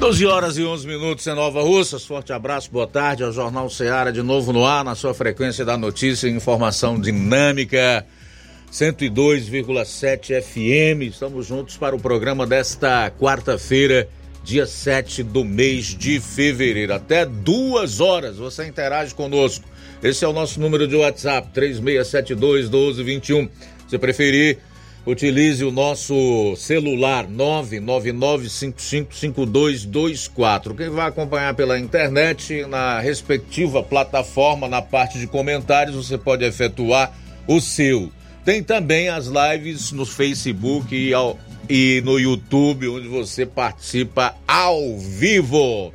12 horas e 11 minutos em Nova Russas. Forte abraço, boa tarde ao Jornal Ceará de novo no ar, na sua frequência da notícia e informação dinâmica. 102,7 FM. Estamos juntos para o programa desta quarta-feira, dia 7 do mês de fevereiro. Até duas horas você interage conosco. Esse é o nosso número de WhatsApp, 3672 1221. Se preferir, Utilize o nosso celular 999555224. Quem vai acompanhar pela internet, na respectiva plataforma, na parte de comentários, você pode efetuar o seu. Tem também as lives no Facebook e, ao, e no YouTube, onde você participa ao vivo.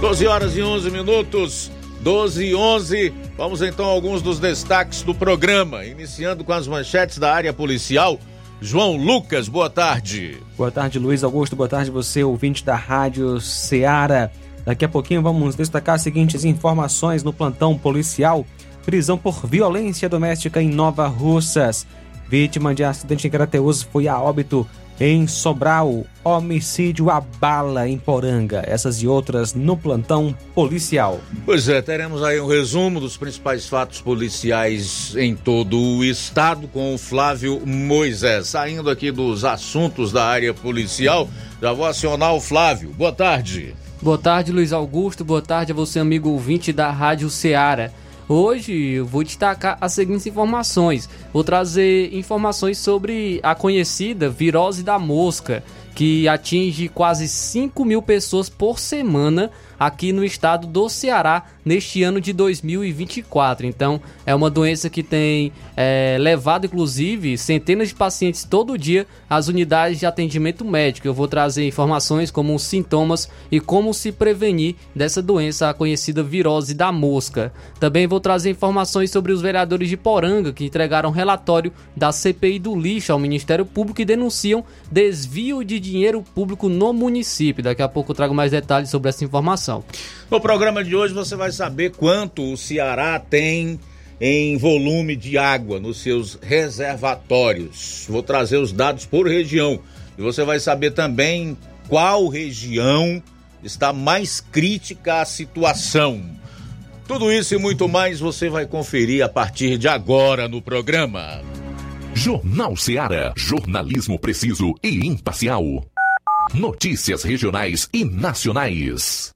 12 horas e 11 minutos. 12 e 11. Vamos então a alguns dos destaques do programa, iniciando com as manchetes da área policial. João Lucas, boa tarde. Boa tarde, Luiz Augusto. Boa tarde, você, ouvinte da Rádio Ceará. Daqui a pouquinho vamos destacar as seguintes informações no plantão policial. Prisão por violência doméstica em Nova Russas. Vítima de acidente em Crateus foi a óbito em Sobral, homicídio a bala em Poranga. Essas e outras no plantão policial. Pois é, teremos aí um resumo dos principais fatos policiais em todo o estado com o Flávio Moisés. Saindo aqui dos assuntos da área policial, já vou acionar o Flávio. Boa tarde. Boa tarde, Luiz Augusto. Boa tarde a você, amigo ouvinte da Rádio Ceará. Hoje eu vou destacar as seguintes informações. Vou trazer informações sobre a conhecida virose da mosca, que atinge quase 5 mil pessoas por semana aqui no estado do Ceará neste ano de 2024. Então, é uma doença que tem é, levado, inclusive, centenas de pacientes todo dia às unidades de atendimento médico. Eu vou trazer informações como os sintomas e como se prevenir dessa doença, a conhecida virose da mosca. Também vou trazer informações sobre os vereadores de Poranga que entregaram relatório da CPI do lixo ao Ministério Público e denunciam desvio de dinheiro público no município. Daqui a pouco eu trago mais detalhes sobre essa informação. No programa de hoje você vai saber quanto o Ceará tem em volume de água nos seus reservatórios. Vou trazer os dados por região e você vai saber também qual região está mais crítica à situação. Tudo isso e muito mais você vai conferir a partir de agora no programa. Jornal Ceará, jornalismo preciso e imparcial. Notícias regionais e nacionais.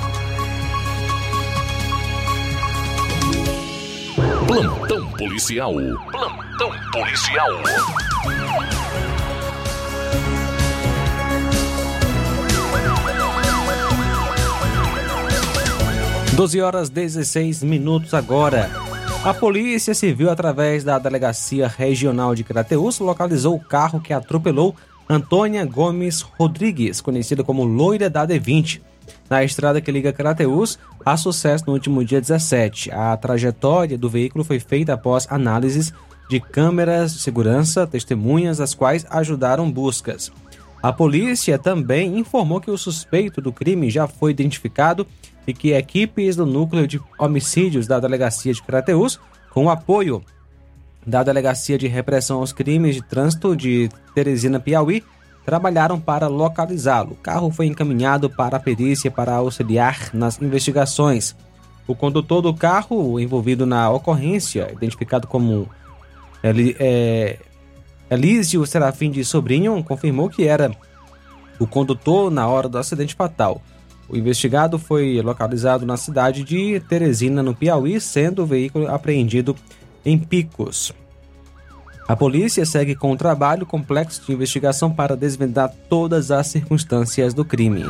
Plantão policial. Plantão policial. 12 horas 16 minutos agora. A Polícia Civil, através da Delegacia Regional de Crateús, localizou o carro que atropelou Antônia Gomes Rodrigues, conhecida como Loira da D20, na estrada que liga Crateús a sucesso no último dia 17. A trajetória do veículo foi feita após análises de câmeras de segurança, testemunhas, as quais ajudaram buscas. A polícia também informou que o suspeito do crime já foi identificado e que equipes do núcleo de homicídios da delegacia de Crateús, com apoio da Delegacia de Repressão aos Crimes de Trânsito de Teresina, Piauí, trabalharam para localizá-lo. O carro foi encaminhado para a perícia para auxiliar nas investigações. O condutor do carro envolvido na ocorrência, identificado como Eli, é, Elísio Serafim de Sobrinho, confirmou que era o condutor na hora do acidente fatal. O investigado foi localizado na cidade de Teresina, no Piauí, sendo o veículo apreendido em Picos. A polícia segue com um trabalho complexo de investigação para desvendar todas as circunstâncias do crime.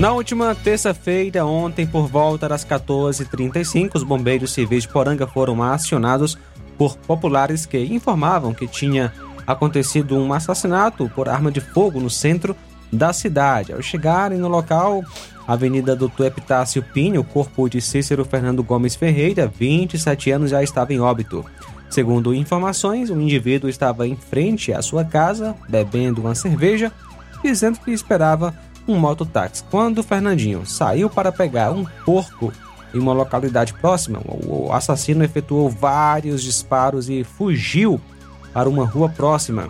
Na última terça-feira, ontem, por volta das 14h35, os bombeiros civis de Poranga foram acionados por populares que informavam que tinha acontecido um assassinato por arma de fogo no centro da cidade. Ao chegarem no local, Avenida Doutor Epitácio Pinho, o corpo de Cícero Fernando Gomes Ferreira, 27 anos, já estava em óbito. Segundo informações, o indivíduo estava em frente à sua casa, bebendo uma cerveja, dizendo que esperava um mototáxi. Quando Fernandinho saiu para pegar um porco em uma localidade próxima, o assassino efetuou vários disparos e fugiu para uma rua próxima,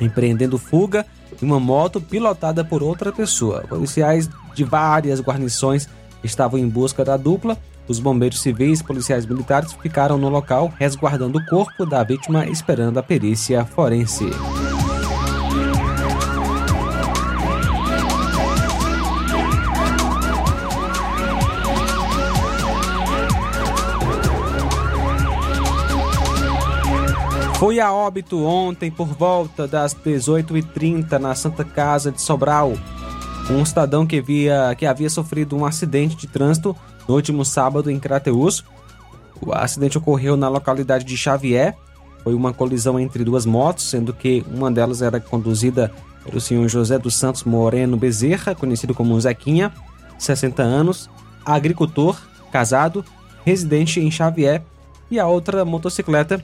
empreendendo fuga em uma moto pilotada por outra pessoa. Policiais de várias guarnições estavam em busca da dupla. Os bombeiros civis e policiais militares ficaram no local resguardando o corpo da vítima, esperando a perícia forense. Foi a óbito ontem por volta das 18h30 na Santa Casa de Sobral. Um cidadão que, via, que havia sofrido um acidente de trânsito no último sábado em Crateús. O acidente ocorreu na localidade de Xavier. Foi uma colisão entre duas motos, sendo que uma delas era conduzida pelo senhor José dos Santos Moreno Bezerra, conhecido como Zequinha, 60 anos, agricultor, casado, residente em Xavier, e a outra motocicleta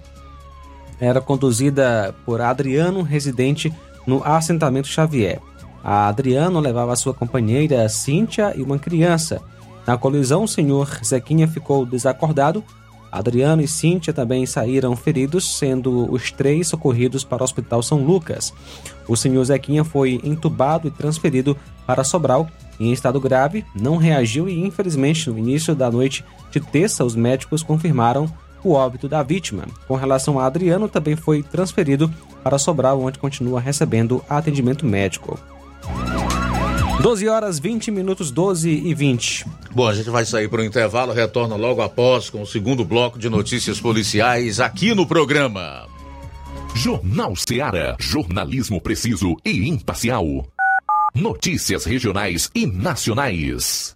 era conduzida por Adriano, residente no assentamento Xavier. A Adriano levava sua companheira Cíntia e uma criança. Na colisão, o senhor Zequinha ficou desacordado. Adriano e Cíntia também saíram feridos, sendo os três socorridos para o Hospital São Lucas. O senhor Zequinha foi entubado e transferido para Sobral em estado grave, não reagiu e, infelizmente, no início da noite de terça, os médicos confirmaram o óbito da vítima. Com relação a Adriano, também foi transferido para Sobral, onde continua recebendo atendimento médico. 12 horas 20 minutos, 12 e 20. Bom, a gente vai sair para o intervalo, retorna logo após com o segundo bloco de notícias policiais aqui no programa. Jornal Seara. Jornalismo preciso e imparcial. Notícias regionais e nacionais.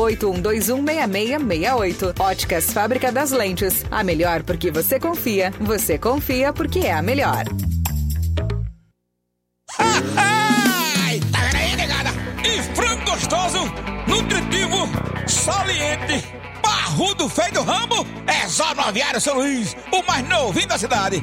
81216668. Óticas Fábrica das Lentes. A melhor porque você confia. Você confia porque é a melhor. Ai, tá aí, negada? E frango gostoso, nutritivo, saliente, barrudo feio do ramo, é só no Aviário São Luís, o mais novinho da cidade.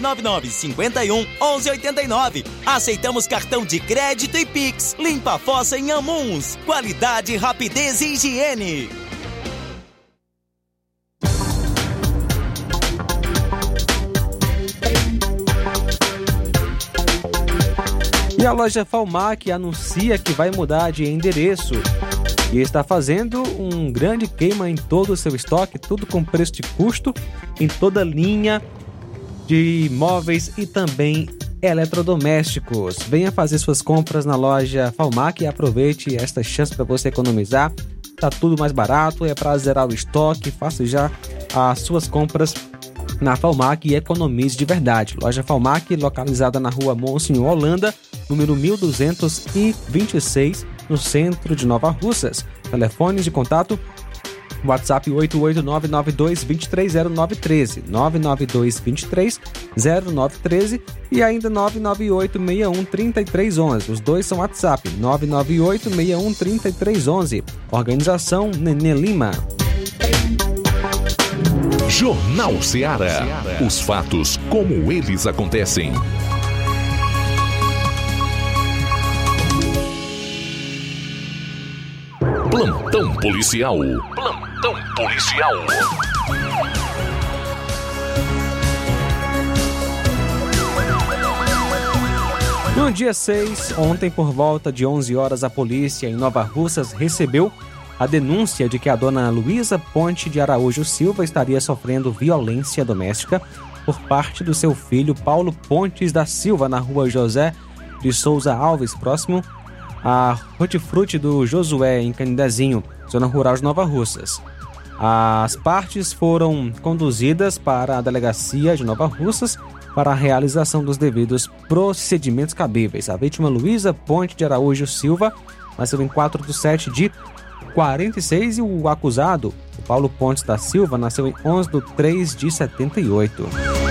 999 51 11 89. Aceitamos cartão de crédito e Pix. Limpa a fossa em Amuns. Qualidade, rapidez e higiene. E a loja Falmac anuncia que vai mudar de endereço e está fazendo um grande queima em todo o seu estoque, tudo com preço de custo, em toda linha de móveis e também eletrodomésticos. Venha fazer suas compras na loja Falmac e aproveite esta chance para você economizar. tá tudo mais barato, é para zerar o estoque, faça já as suas compras na Falmac e economize de verdade. Loja Falmac, localizada na rua Monsenhor Holanda, número 1226, no centro de Nova Russas. Telefones de contato WhatsApp 88992230913, 992230913 e ainda 998613311. Os dois são WhatsApp, 998613311. Organização Nenê Lima. Jornal Ceará. Os fatos como eles acontecem. Plantão policial. Plantão policial. No dia 6, ontem por volta de 11 horas, a polícia em Nova Russas recebeu a denúncia de que a dona Luísa Ponte de Araújo Silva estaria sofrendo violência doméstica por parte do seu filho Paulo Pontes da Silva na rua José de Souza Alves, próximo a Hortifruti do Josué, em Canidezinho, zona rural de Nova Russas. As partes foram conduzidas para a delegacia de Nova Russas para a realização dos devidos procedimentos cabíveis. A vítima Luísa Ponte de Araújo Silva nasceu em 4 de 7 de 46 e o acusado, Paulo Pontes da Silva, nasceu em 11 de 3 de 78.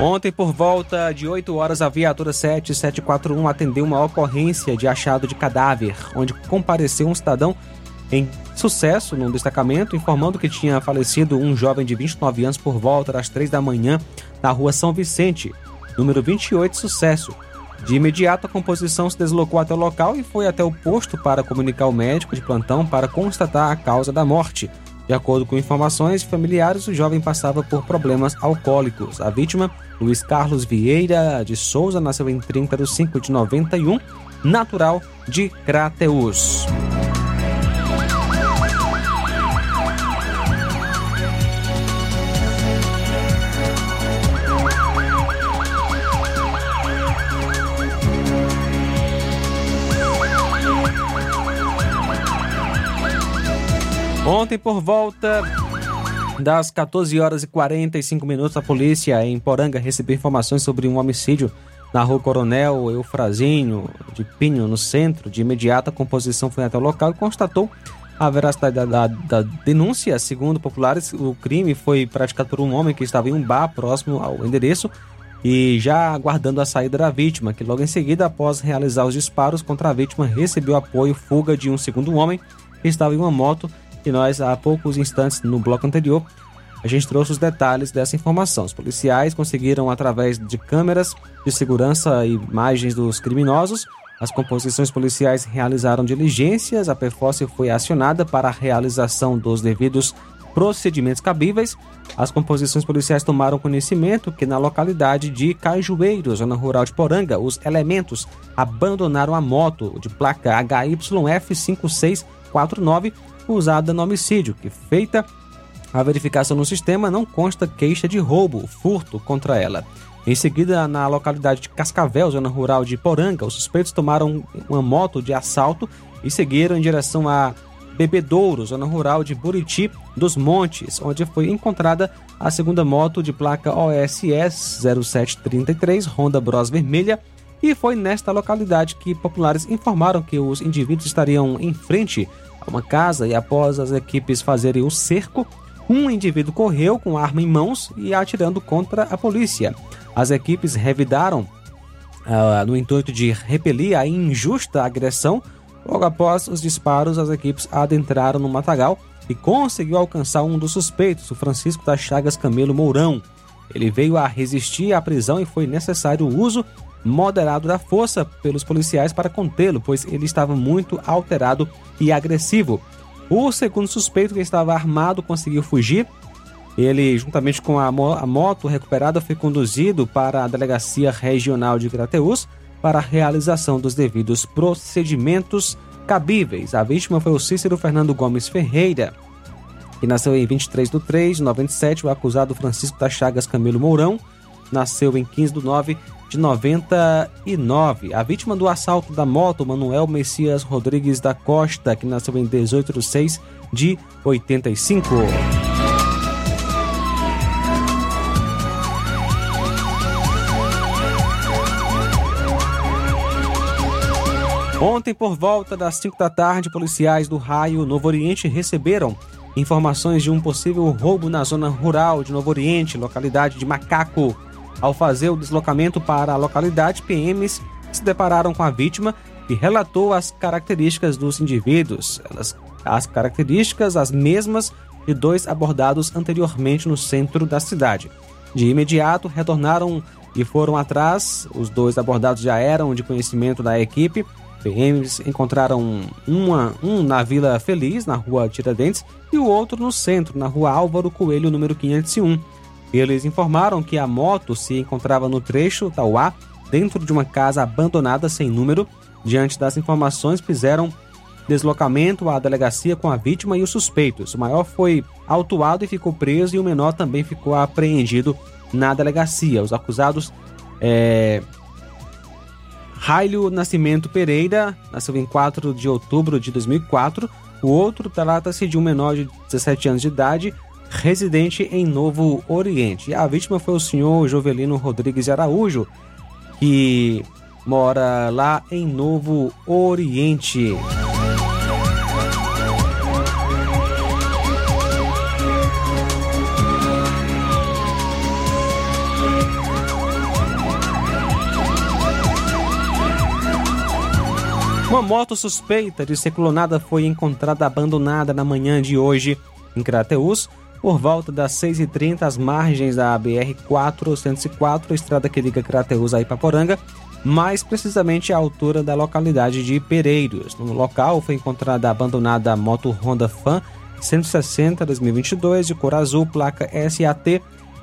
Ontem, por volta de 8 horas, a viatura 7741 atendeu uma ocorrência de achado de cadáver, onde compareceu um cidadão em sucesso num destacamento, informando que tinha falecido um jovem de 29 anos por volta das 3 da manhã na rua São Vicente, número 28, sucesso. De imediato, a composição se deslocou até o local e foi até o posto para comunicar ao médico de plantão para constatar a causa da morte. De acordo com informações familiares, o jovem passava por problemas alcoólicos. A vítima, Luiz Carlos Vieira de Souza, nasceu em 30 de 5 de 91, natural de Crateus. Ontem, por volta das 14 horas e 45 minutos, a polícia em Poranga recebeu informações sobre um homicídio na rua Coronel Eufrazinho de Pinho, no centro. De imediato, a composição foi até o local e constatou a veracidade da, da, da, denúncia. Segundo populares, o crime foi praticado por um homem que estava em um bar próximo ao endereço e já aguardando a saída da vítima, que logo em seguida, após realizar os disparos contra a vítima, recebeu apoio fuga de um segundo homem que estava em uma moto e nós, há poucos instantes no bloco anterior, a gente trouxe os detalhes dessa informação. Os policiais conseguiram, através de câmeras de segurança e imagens dos criminosos, as composições policiais realizaram diligências, a PFOS foi acionada para a realização dos devidos procedimentos cabíveis. As composições policiais tomaram conhecimento que na localidade de Cajueiro, zona rural de Poranga, os elementos abandonaram a moto de placa HYF 5649 usada no homicídio, que feita a verificação no sistema não consta queixa de roubo, furto contra ela. Em seguida, na localidade de Cascavel, zona rural de Poranga, os suspeitos tomaram uma moto de assalto e seguiram em direção a Bebedouro, zona rural de Buriti dos Montes, onde foi encontrada a segunda moto de placa OSS 0733 Honda Bros vermelha. E foi nesta localidade que populares informaram que os indivíduos estariam em frente uma casa e após as equipes fazerem o cerco, um indivíduo correu com arma em mãos e atirando contra a polícia. As equipes revidaram uh, no intuito de repelir a injusta agressão. Logo após os disparos, as equipes adentraram no matagal e conseguiu alcançar um dos suspeitos, o Francisco das Chagas Camelo Mourão. Ele veio a resistir à prisão e foi necessário o uso moderado da força pelos policiais para contê-lo, pois ele estava muito alterado e agressivo. O segundo suspeito, que estava armado, conseguiu fugir. Ele, juntamente com a, mo a moto recuperada, foi conduzido para a Delegacia Regional de Grateus para a realização dos devidos procedimentos cabíveis. A vítima foi o Cícero Fernando Gomes Ferreira. que nasceu em 23 de 3 de 97. O acusado Francisco da Chagas Camilo Mourão nasceu em 15 de 9 de 99. A vítima do assalto da moto, Manuel Messias Rodrigues da Costa, que nasceu em 18 de 6 de 85. Ontem, por volta das 5 da tarde, policiais do Raio Novo Oriente receberam informações de um possível roubo na zona rural de Novo Oriente, localidade de Macaco. Ao fazer o deslocamento para a localidade, PMs se depararam com a vítima e relatou as características dos indivíduos. Elas, as características as mesmas de dois abordados anteriormente no centro da cidade. De imediato, retornaram e foram atrás. Os dois abordados já eram de conhecimento da equipe PMs encontraram uma, um na Vila Feliz, na rua Tiradentes, e o outro no centro, na rua Álvaro Coelho, número 501. Eles informaram que a moto se encontrava no trecho Tauá, dentro de uma casa abandonada sem número. Diante das informações, fizeram deslocamento à delegacia com a vítima e os suspeitos. O maior foi autuado e ficou preso, e o menor também ficou apreendido na delegacia. Os acusados é, Nascimento Pereira nasceu em 4 de outubro de 2004. O outro trata-se de um menor de 17 anos de idade, residente em Novo Oriente. A vítima foi o senhor Jovelino Rodrigues Araújo, que mora lá em Novo Oriente. Uma moto suspeita de ser clonada foi encontrada abandonada na manhã de hoje em Crateús, por volta das 6h30 às margens da BR-404, estrada que liga Crateús a Ipaporanga, mais precisamente à altura da localidade de Pereiros. No local foi encontrada a abandonada moto Honda Fan 160 2022 de cor azul, placa SAT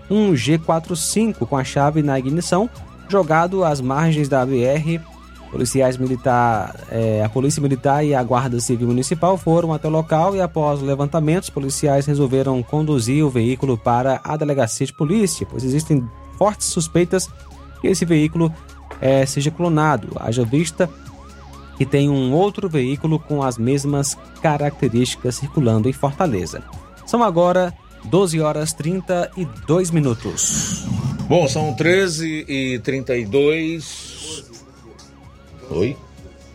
1G45 com a chave na ignição, jogado às margens da BR Policiais militar, é, a Polícia Militar e a Guarda Civil Municipal foram até o local e, após o levantamento, os policiais resolveram conduzir o veículo para a delegacia de polícia, pois existem fortes suspeitas que esse veículo é, seja clonado. Haja vista que tem um outro veículo com as mesmas características circulando em Fortaleza. São agora 12 horas 32 minutos. Bom, são 13 e 32 Oi?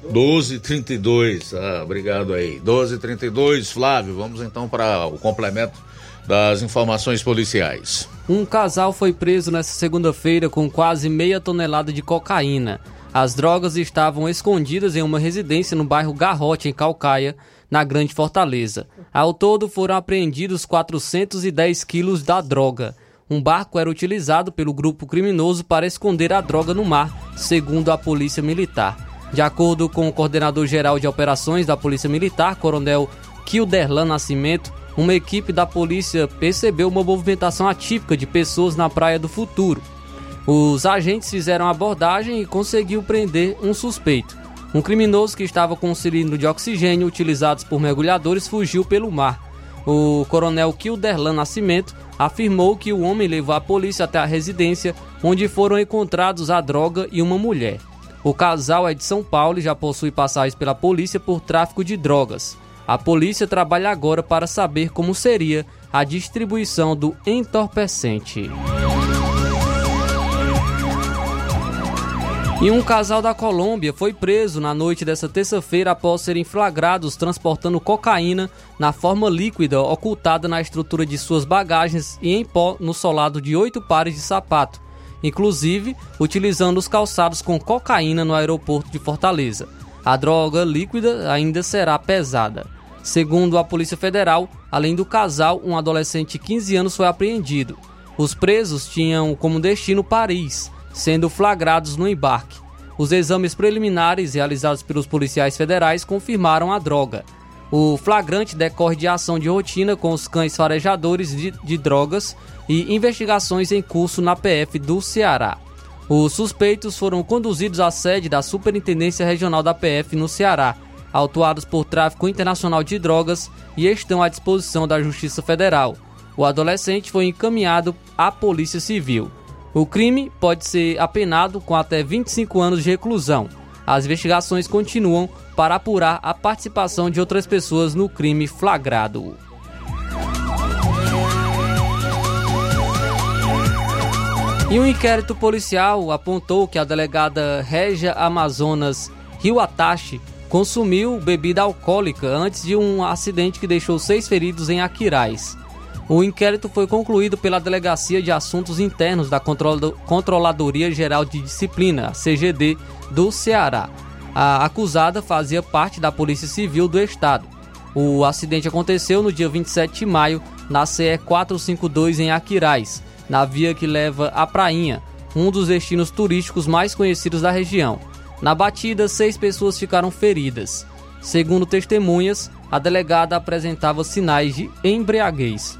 1232. Ah, obrigado aí. 1232, Flávio. Vamos então para o complemento das informações policiais. Um casal foi preso nesta segunda-feira com quase meia tonelada de cocaína. As drogas estavam escondidas em uma residência no bairro Garrote, em Calcaia, na Grande Fortaleza. Ao todo foram apreendidos 410 quilos da droga. Um barco era utilizado pelo grupo criminoso para esconder a droga no mar, segundo a Polícia Militar. De acordo com o coordenador-geral de operações da Polícia Militar, Coronel Kilderlan Nascimento, uma equipe da polícia percebeu uma movimentação atípica de pessoas na Praia do Futuro. Os agentes fizeram a abordagem e conseguiu prender um suspeito. Um criminoso que estava com um cilindro de oxigênio utilizados por mergulhadores fugiu pelo mar. O coronel Kilderlan Nascimento afirmou que o homem levou a polícia até a residência, onde foram encontrados a droga e uma mulher. O casal é de São Paulo e já possui passagens pela polícia por tráfico de drogas. A polícia trabalha agora para saber como seria a distribuição do entorpecente. E um casal da Colômbia foi preso na noite dessa terça-feira após serem flagrados transportando cocaína na forma líquida ocultada na estrutura de suas bagagens e em pó no solado de oito pares de sapato, inclusive utilizando os calçados com cocaína no aeroporto de Fortaleza. A droga líquida ainda será pesada. Segundo a Polícia Federal, além do casal, um adolescente de 15 anos foi apreendido. Os presos tinham como destino Paris sendo flagrados no embarque. Os exames preliminares realizados pelos policiais federais confirmaram a droga. O flagrante decorre de ação de rotina com os cães farejadores de, de drogas e investigações em curso na PF do Ceará. Os suspeitos foram conduzidos à sede da Superintendência Regional da PF no Ceará. autuados por tráfico internacional de drogas e estão à disposição da Justiça Federal. O adolescente foi encaminhado à Polícia Civil. O crime pode ser apenado com até 25 anos de reclusão. As investigações continuam para apurar a participação de outras pessoas no crime flagrado. E um inquérito policial apontou que a delegada Régia Amazonas Rio Atashi consumiu bebida alcoólica antes de um acidente que deixou seis feridos em Aquiraz. O inquérito foi concluído pela Delegacia de Assuntos Internos da Controladoria Geral de Disciplina, CGD, do Ceará. A acusada fazia parte da Polícia Civil do Estado. O acidente aconteceu no dia 27 de maio, na CE 452 em Aquiraz na via que leva à Prainha, um dos destinos turísticos mais conhecidos da região. Na batida, seis pessoas ficaram feridas. Segundo testemunhas, a delegada apresentava sinais de embriaguez.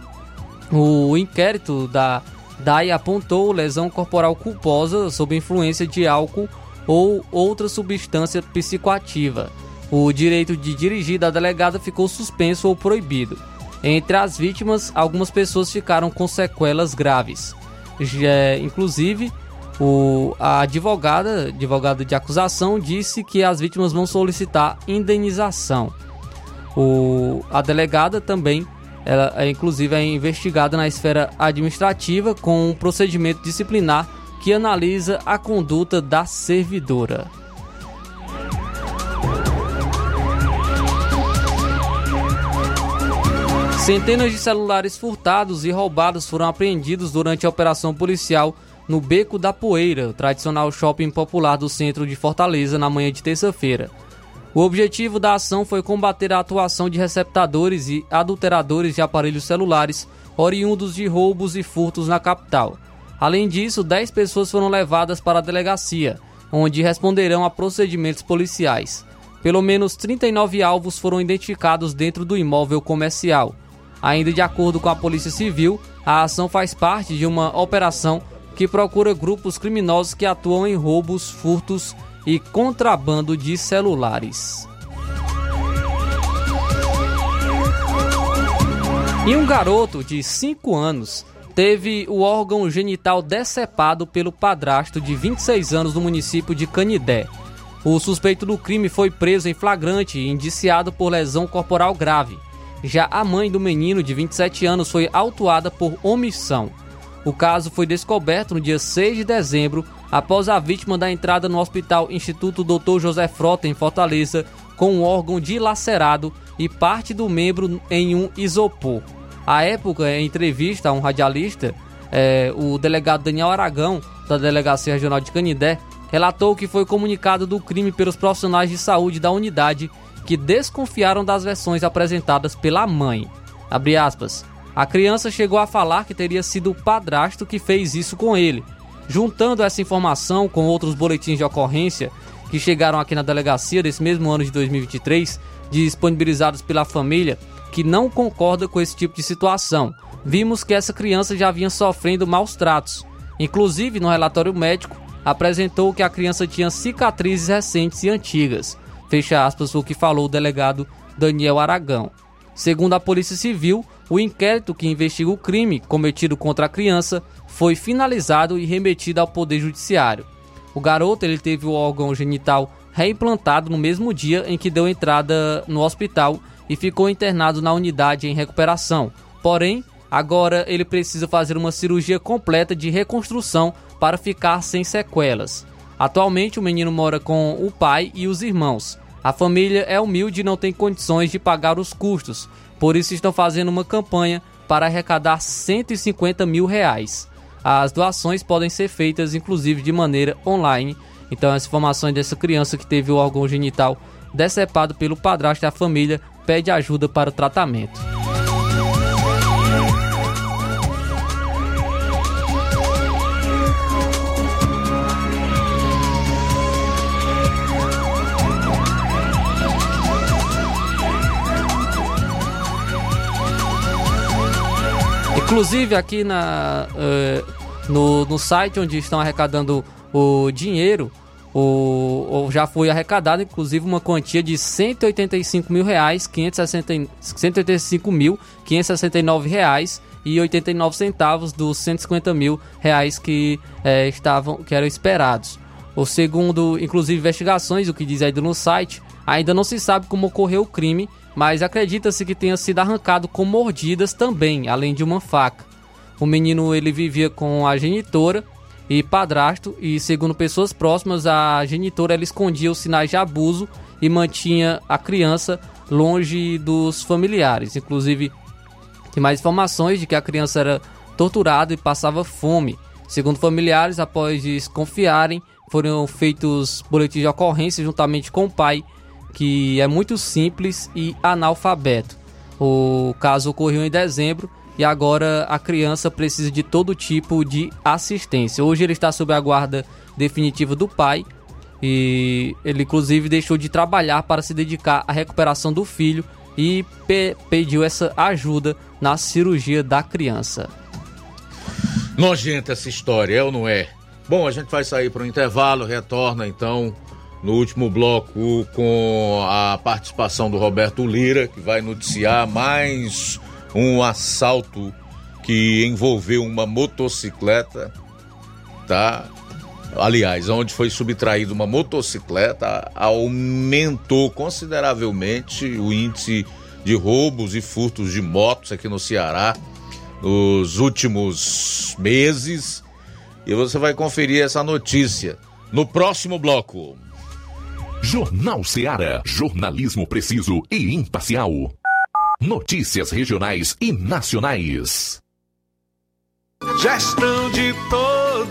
O inquérito da DAI apontou lesão corporal culposa sob influência de álcool ou outra substância psicoativa. O direito de dirigir da delegada ficou suspenso ou proibido. Entre as vítimas, algumas pessoas ficaram com sequelas graves. Já, inclusive, o, a advogada, advogada de acusação, disse que as vítimas vão solicitar indenização. O, a delegada também, ela é, inclusive, é investigada na esfera administrativa com um procedimento disciplinar que analisa a conduta da servidora. Centenas de celulares furtados e roubados foram apreendidos durante a operação policial no Beco da Poeira, tradicional shopping popular do centro de Fortaleza, na manhã de terça-feira. O objetivo da ação foi combater a atuação de receptadores e adulteradores de aparelhos celulares oriundos de roubos e furtos na capital. Além disso, 10 pessoas foram levadas para a delegacia, onde responderão a procedimentos policiais. Pelo menos 39 alvos foram identificados dentro do imóvel comercial. Ainda de acordo com a Polícia Civil, a ação faz parte de uma operação que procura grupos criminosos que atuam em roubos, furtos e contrabando de celulares. E um garoto de 5 anos teve o órgão genital decepado pelo padrasto de 26 anos do município de Canidé. O suspeito do crime foi preso em flagrante e indiciado por lesão corporal grave. Já a mãe do menino, de 27 anos, foi autuada por omissão. O caso foi descoberto no dia 6 de dezembro, após a vítima da entrada no Hospital Instituto Dr. José Frota, em Fortaleza, com um órgão dilacerado e parte do membro em um isopor. À época, em entrevista a um radialista, é, o delegado Daniel Aragão, da Delegacia Regional de Canindé, relatou que foi comunicado do crime pelos profissionais de saúde da unidade que desconfiaram das versões apresentadas pela mãe. A criança chegou a falar que teria sido o padrasto que fez isso com ele. Juntando essa informação com outros boletins de ocorrência que chegaram aqui na delegacia desse mesmo ano de 2023, disponibilizados pela família, que não concorda com esse tipo de situação. Vimos que essa criança já vinha sofrendo maus tratos. Inclusive, no relatório médico, apresentou que a criança tinha cicatrizes recentes e antigas. Fecha aspas o que falou o delegado Daniel Aragão. Segundo a Polícia Civil, o inquérito que investiga o crime cometido contra a criança foi finalizado e remetido ao Poder Judiciário. O garoto ele teve o órgão genital reimplantado no mesmo dia em que deu entrada no hospital e ficou internado na unidade em recuperação. Porém, agora ele precisa fazer uma cirurgia completa de reconstrução para ficar sem sequelas. Atualmente, o menino mora com o pai e os irmãos. A família é humilde e não tem condições de pagar os custos, por isso estão fazendo uma campanha para arrecadar 150 mil reais. As doações podem ser feitas inclusive de maneira online. Então as informações dessa criança que teve o órgão genital decepado pelo padrasto da família pede ajuda para o tratamento. Inclusive aqui na, uh, no, no site onde estão arrecadando o dinheiro, o, o, já foi arrecadado, inclusive, uma quantia de 185 mil reais, 560, 185 mil 569 reais e 89 centavos dos 150 mil reais que é, estavam que eram esperados. O segundo, inclusive, investigações, o que diz aí no site, ainda não se sabe como ocorreu o crime, mas acredita-se que tenha sido arrancado com mordidas também, além de uma faca. O menino ele vivia com a genitora e padrasto e segundo pessoas próximas a genitora ela escondia os sinais de abuso e mantinha a criança longe dos familiares. Inclusive tem mais informações de que a criança era torturada e passava fome. Segundo familiares, após desconfiarem, foram feitos boletins de ocorrência juntamente com o pai, que é muito simples e analfabeto. O caso ocorreu em dezembro e agora a criança precisa de todo tipo de assistência. Hoje ele está sob a guarda definitiva do pai e ele inclusive deixou de trabalhar para se dedicar à recuperação do filho e pe pediu essa ajuda na cirurgia da criança. Nojenta essa história, é ou não é? Bom, a gente vai sair para o intervalo, retorna então no último bloco com a participação do Roberto Lira, que vai noticiar mais um assalto que envolveu uma motocicleta, tá? Aliás, onde foi subtraída uma motocicleta, aumentou consideravelmente o índice de roubos e furtos de motos aqui no Ceará nos últimos meses. E você vai conferir essa notícia no próximo bloco. Jornal Ceará, jornalismo preciso e imparcial. Notícias regionais e nacionais. Gestão de todos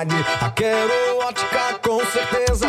Qualidade, a Quero Ótica com certeza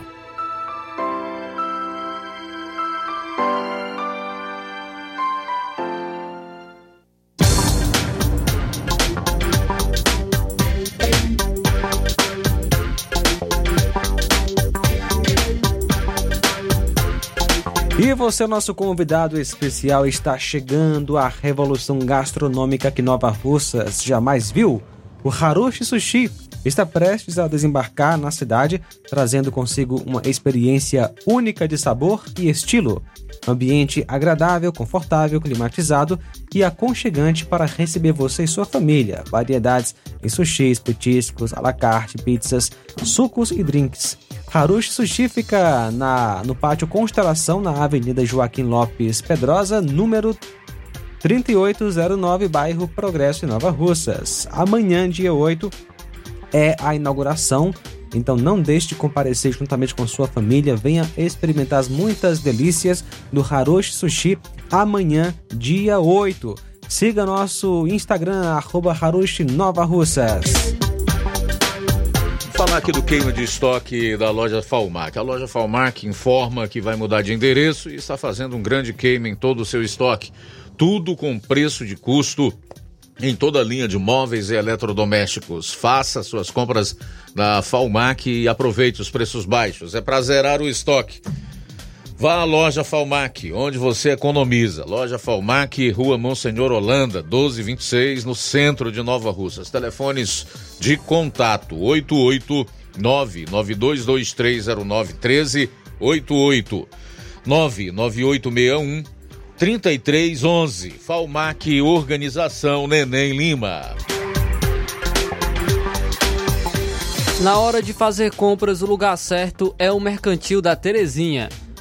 Você, nosso convidado especial, está chegando à revolução gastronômica que Nova Russas jamais viu. O Harushi Sushi está prestes a desembarcar na cidade, trazendo consigo uma experiência única de sabor e estilo. Ambiente agradável, confortável, climatizado e aconchegante para receber você e sua família. Variedades em sushis, petiscos, à la carte, pizzas, sucos e drinks. Harushi Sushi fica na, no pátio Constelação, na Avenida Joaquim Lopes Pedrosa, número 3809, bairro Progresso em Nova Russas. Amanhã, dia 8, é a inauguração então não deixe de comparecer juntamente com sua família. Venha experimentar as muitas delícias do Haroshi Sushi amanhã, dia 8. Siga nosso Instagram, arroba Harushi Nova Russas. Falar aqui do queima de estoque da loja Falmac. A loja Falmac informa que vai mudar de endereço e está fazendo um grande queima em todo o seu estoque. Tudo com preço de custo em toda a linha de móveis e eletrodomésticos. Faça suas compras na Falmac e aproveite os preços baixos. É para zerar o estoque. Vá à loja Falmac, onde você economiza. Loja Falmac, Rua Monsenhor Holanda, 1226, no centro de Nova Russas. Telefones de contato: 889-92230913, 88 99861 3311. Falmac Organização Neném Lima. Na hora de fazer compras, o lugar certo é o Mercantil da Terezinha.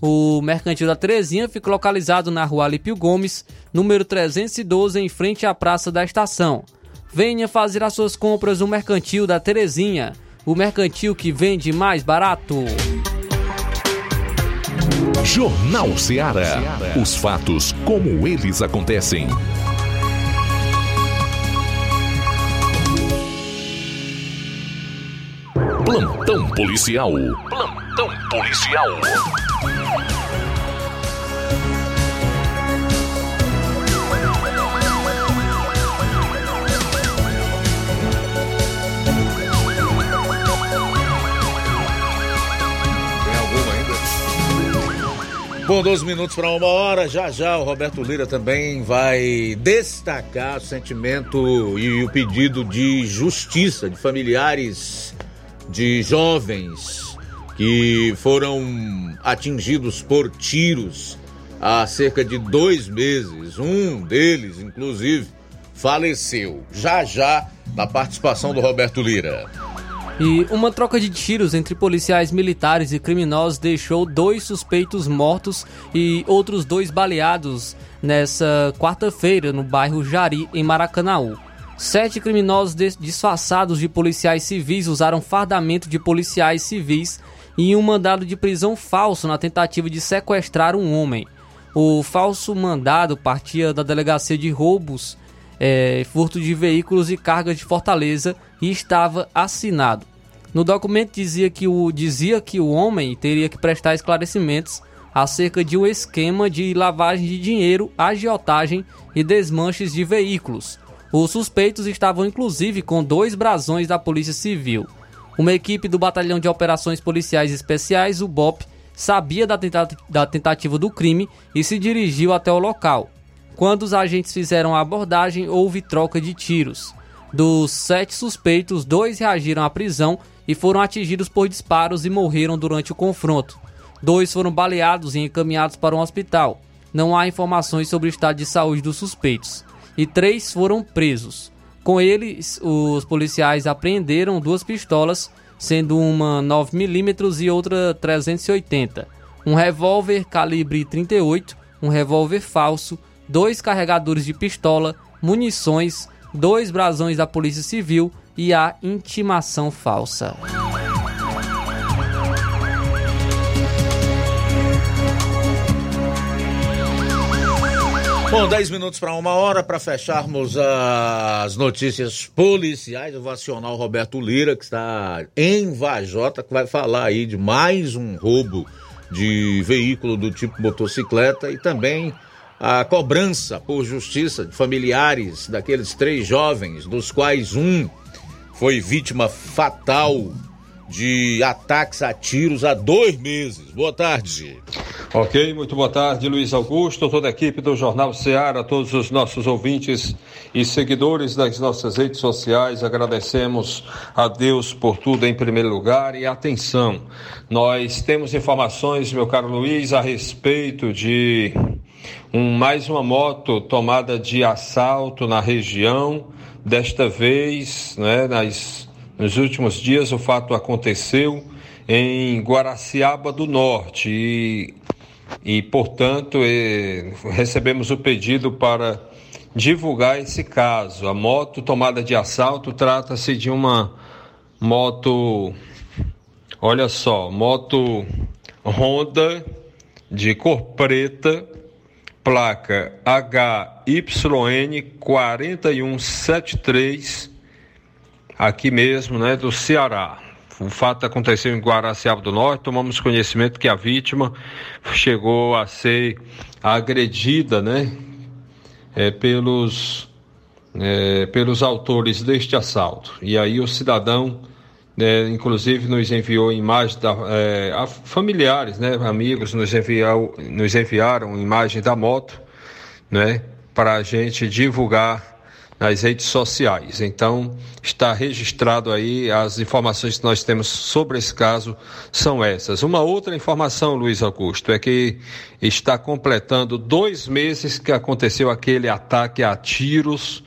O Mercantil da Terezinha fica localizado na rua Alípio Gomes, número 312, em frente à Praça da Estação. Venha fazer as suas compras no Mercantil da Terezinha, o mercantil que vende mais barato. Jornal Ceará. Os fatos como eles acontecem. Plantão policial. Plantão policial. Bom, 12 minutos para uma hora. Já já o Roberto Lira também vai destacar o sentimento e o pedido de justiça de familiares de jovens que foram atingidos por tiros há cerca de dois meses. Um deles, inclusive, faleceu. Já já, na participação do Roberto Lira. E uma troca de tiros entre policiais militares e criminosos deixou dois suspeitos mortos e outros dois baleados nessa quarta-feira no bairro Jari, em Maracanaú. Sete criminosos disfarçados de policiais civis usaram fardamento de policiais civis e um mandado de prisão falso na tentativa de sequestrar um homem. O falso mandado partia da delegacia de roubos, é, furto de veículos e cargas de Fortaleza e estava assinado. No documento dizia que, o, dizia que o homem teria que prestar esclarecimentos acerca de um esquema de lavagem de dinheiro, agiotagem e desmanches de veículos. Os suspeitos estavam inclusive com dois brasões da Polícia Civil. Uma equipe do Batalhão de Operações Policiais Especiais, o BOP, sabia da, tenta da tentativa do crime e se dirigiu até o local. Quando os agentes fizeram a abordagem, houve troca de tiros. Dos sete suspeitos, dois reagiram à prisão e foram atingidos por disparos e morreram durante o confronto. Dois foram baleados e encaminhados para um hospital. Não há informações sobre o estado de saúde dos suspeitos. E três foram presos. Com eles, os policiais apreenderam duas pistolas, sendo uma 9mm e outra 380, um revólver calibre 38, um revólver falso, dois carregadores de pistola, munições, dois brasões da Polícia Civil e a intimação falsa. Bom, 10 minutos para uma hora para fecharmos as notícias policiais. Eu vou acionar o Roberto Lira, que está em Vajota, que vai falar aí de mais um roubo de veículo do tipo motocicleta e também a cobrança por justiça de familiares daqueles três jovens, dos quais um foi vítima fatal de ataques a tiros há dois meses. Boa tarde. Ok, muito boa tarde, Luiz Augusto, toda a equipe do Jornal Ceará, todos os nossos ouvintes e seguidores das nossas redes sociais. Agradecemos a Deus por tudo em primeiro lugar e atenção. Nós temos informações, meu caro Luiz, a respeito de um, mais uma moto tomada de assalto na região. Desta vez, né, nas, nos últimos dias, o fato aconteceu em Guaraciaba do Norte e, e portanto, eh, recebemos o pedido para divulgar esse caso. A moto tomada de assalto trata-se de uma moto, olha só, moto Honda de cor preta placa HYN 4173, aqui mesmo, né, do Ceará. O fato aconteceu em Guaraciaba do Norte. Tomamos conhecimento que a vítima chegou a ser agredida, né, é, pelos é, pelos autores deste assalto. E aí o cidadão, né, inclusive, nos enviou imagens da é, familiares, né, amigos, nos, enviou, nos enviaram imagem da moto, né, para a gente divulgar nas redes sociais. Então, está registrado aí as informações que nós temos sobre esse caso são essas. Uma outra informação, Luiz Augusto, é que está completando dois meses que aconteceu aquele ataque a tiros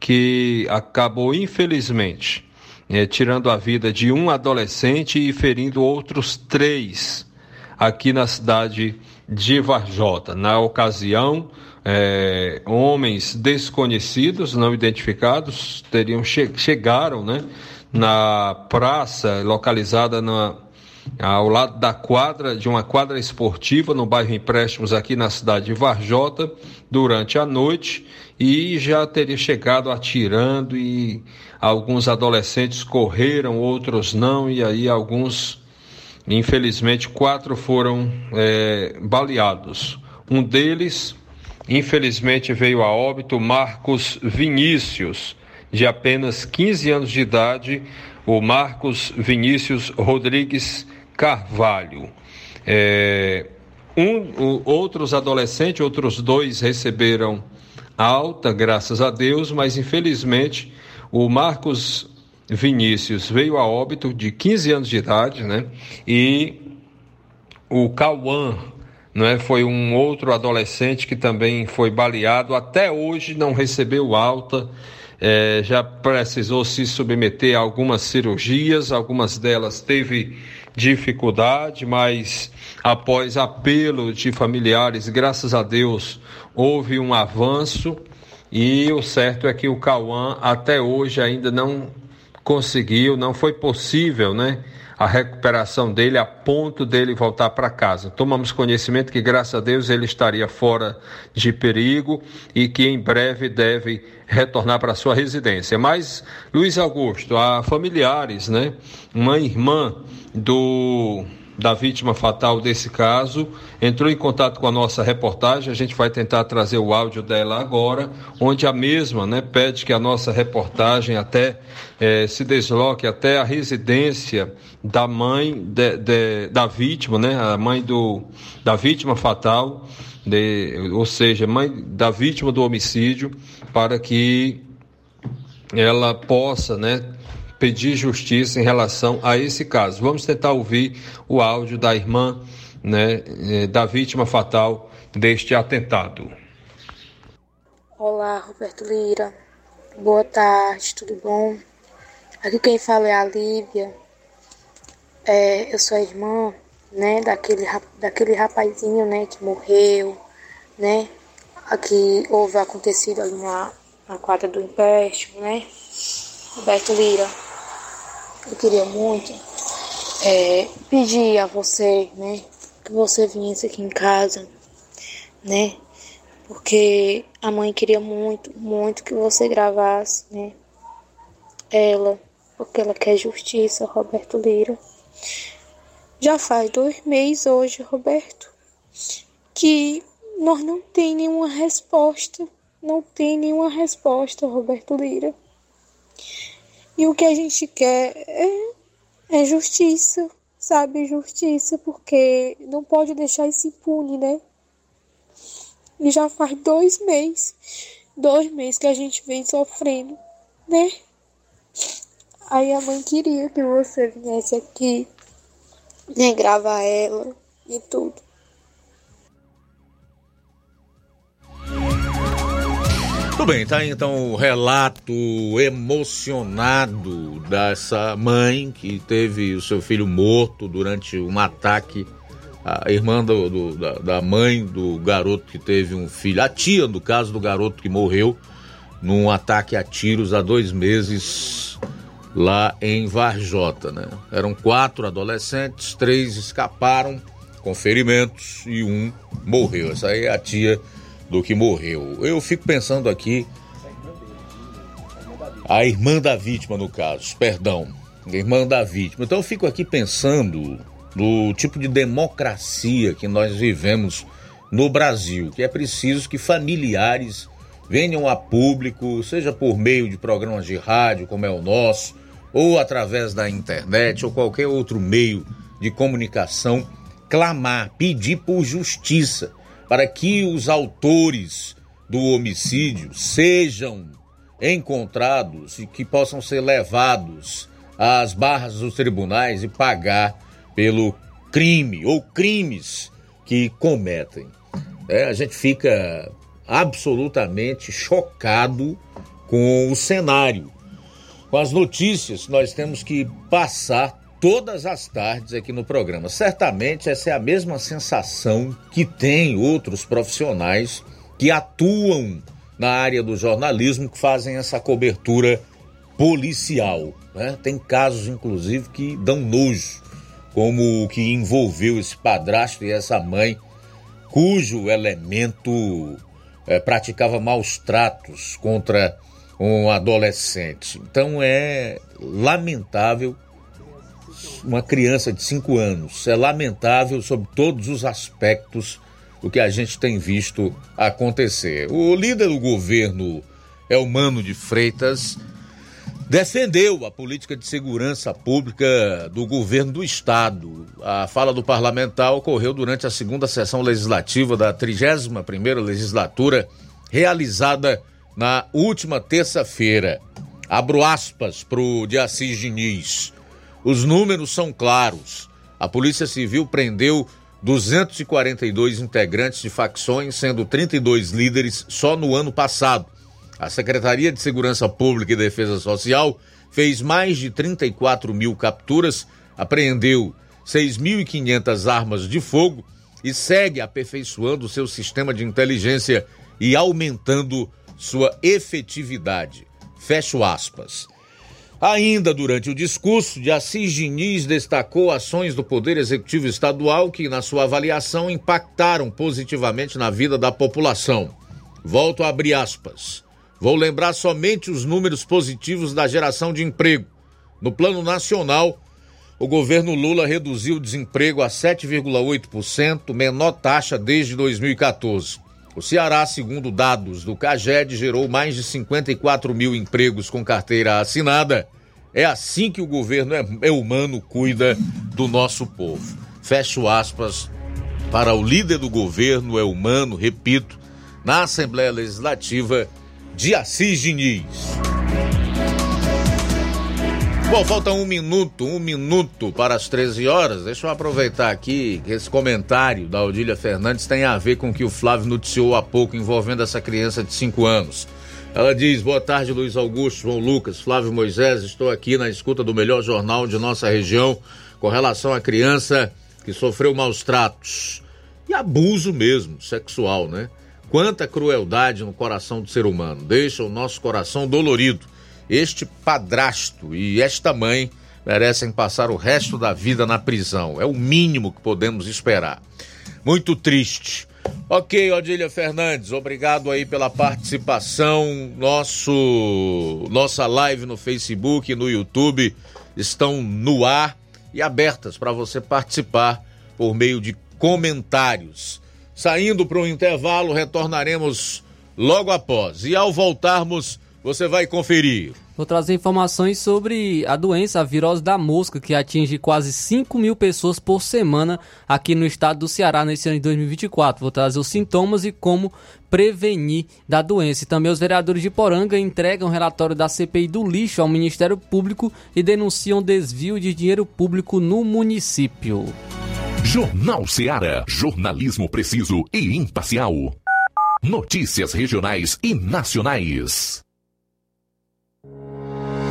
que acabou, infelizmente, é, tirando a vida de um adolescente e ferindo outros três aqui na cidade de Varjota. Na ocasião, é, homens desconhecidos, não identificados, teriam che chegaram, né, na praça localizada na, ao lado da quadra de uma quadra esportiva no bairro Empréstimos aqui na cidade de Varjota durante a noite e já teria chegado atirando e alguns adolescentes correram, outros não e aí alguns infelizmente quatro foram é, baleados. Um deles Infelizmente veio a óbito Marcos Vinícius, de apenas 15 anos de idade, o Marcos Vinícius Rodrigues Carvalho. É, um, outros adolescentes, outros dois receberam alta, graças a Deus, mas infelizmente o Marcos Vinícius veio a óbito de 15 anos de idade, né? E o Cauã não é? Foi um outro adolescente que também foi baleado, até hoje não recebeu alta, é, já precisou se submeter a algumas cirurgias, algumas delas teve dificuldade, mas após apelo de familiares, graças a Deus, houve um avanço e o certo é que o Cauã até hoje ainda não conseguiu, não foi possível, né? A recuperação dele a ponto dele voltar para casa. Tomamos conhecimento que, graças a Deus, ele estaria fora de perigo e que em breve deve retornar para sua residência. Mas, Luiz Augusto, há familiares, né? Uma irmã do da vítima fatal desse caso, entrou em contato com a nossa reportagem, a gente vai tentar trazer o áudio dela agora, onde a mesma né, pede que a nossa reportagem até eh, se desloque até a residência da mãe de, de, da vítima, né, a mãe do, da vítima fatal, de, ou seja, mãe da vítima do homicídio, para que ela possa, né, pedir justiça em relação a esse caso. Vamos tentar ouvir o áudio da irmã né, eh, da vítima fatal deste atentado. Olá, Roberto Lira. Boa tarde, tudo bom? Aqui quem fala é a Lívia. É, eu sou a irmã, né, daquele, daquele rapazinho, né, que morreu, né? Aqui houve acontecido ali na, na quadra do empréstimo, né? Roberto Lira, eu queria muito é, pedir a você, né, que você viesse aqui em casa, né, porque a mãe queria muito, muito que você gravasse, né, ela, porque ela quer justiça, Roberto Lira. Já faz dois meses hoje, Roberto, que nós não tem nenhuma resposta. Não tem nenhuma resposta, Roberto Lira. E o que a gente quer é, é justiça, sabe? Justiça, porque não pode deixar isso impune, né? E já faz dois meses, dois meses que a gente vem sofrendo, né? Aí a mãe queria que você viesse aqui, né? Gravar ela e tudo. Tudo bem, tá então o relato emocionado dessa mãe que teve o seu filho morto durante um ataque. A irmã do, do, da, da mãe do garoto que teve um filho, a tia do caso do garoto que morreu num ataque a tiros há dois meses lá em Varjota, né? Eram quatro adolescentes, três escaparam com ferimentos e um morreu. Essa aí é a tia do que morreu. Eu fico pensando aqui. A irmã da vítima, no caso, perdão. Irmã da vítima. Então eu fico aqui pensando no tipo de democracia que nós vivemos no Brasil, que é preciso que familiares venham a público, seja por meio de programas de rádio, como é o nosso, ou através da internet, ou qualquer outro meio de comunicação, clamar, pedir por justiça para que os autores do homicídio sejam encontrados e que possam ser levados às barras dos tribunais e pagar pelo crime ou crimes que cometem. É, a gente fica absolutamente chocado com o cenário, com as notícias que nós temos que passar todas as tardes aqui no programa. Certamente essa é a mesma sensação que tem outros profissionais que atuam na área do jornalismo que fazem essa cobertura policial. Né? Tem casos, inclusive, que dão nojo, como o que envolveu esse padrasto e essa mãe, cujo elemento é, praticava maus tratos contra um adolescente. Então é lamentável uma criança de 5 anos. É lamentável sob todos os aspectos o que a gente tem visto acontecer. O líder do governo, Elmano de Freitas, defendeu a política de segurança pública do governo do estado. A fala do parlamentar ocorreu durante a segunda sessão legislativa da 31ª legislatura, realizada na última terça-feira. Abro aspas para o de Assis Diniz. Os números são claros. A Polícia Civil prendeu 242 integrantes de facções, sendo 32 líderes só no ano passado. A Secretaria de Segurança Pública e Defesa Social fez mais de 34 mil capturas, apreendeu 6.500 armas de fogo e segue aperfeiçoando seu sistema de inteligência e aumentando sua efetividade. Fecho aspas. Ainda durante o discurso, de Assis Diniz destacou ações do Poder Executivo Estadual que, na sua avaliação, impactaram positivamente na vida da população. Volto a abrir aspas. Vou lembrar somente os números positivos da geração de emprego. No plano nacional, o governo Lula reduziu o desemprego a 7,8%, menor taxa desde 2014. O Ceará, segundo dados do CAGED, gerou mais de 54 mil empregos com carteira assinada. É assim que o governo é, é humano cuida do nosso povo. Fecho aspas para o líder do governo é humano, repito, na Assembleia Legislativa de Assis Diniz. Bom, falta um minuto, um minuto para as 13 horas. Deixa eu aproveitar aqui que esse comentário da Odília Fernandes tem a ver com o que o Flávio noticiou há pouco envolvendo essa criança de 5 anos. Ela diz: Boa tarde, Luiz Augusto, João Lucas, Flávio Moisés. Estou aqui na escuta do melhor jornal de nossa região com relação à criança que sofreu maus tratos e abuso mesmo, sexual, né? Quanta crueldade no coração do ser humano. Deixa o nosso coração dolorido este padrasto e esta mãe merecem passar o resto da vida na prisão. É o mínimo que podemos esperar. Muito triste. Ok, Odília Fernandes, obrigado aí pela participação. Nosso nossa live no Facebook e no YouTube estão no ar e abertas para você participar por meio de comentários. Saindo para um intervalo, retornaremos logo após. E ao voltarmos, você vai conferir. Vou trazer informações sobre a doença, a virose da mosca, que atinge quase 5 mil pessoas por semana aqui no estado do Ceará nesse ano de 2024. Vou trazer os sintomas e como prevenir da doença. E também os vereadores de Poranga entregam relatório da CPI do lixo ao Ministério Público e denunciam desvio de dinheiro público no município. Jornal Ceará. Jornalismo preciso e imparcial. Notícias regionais e nacionais.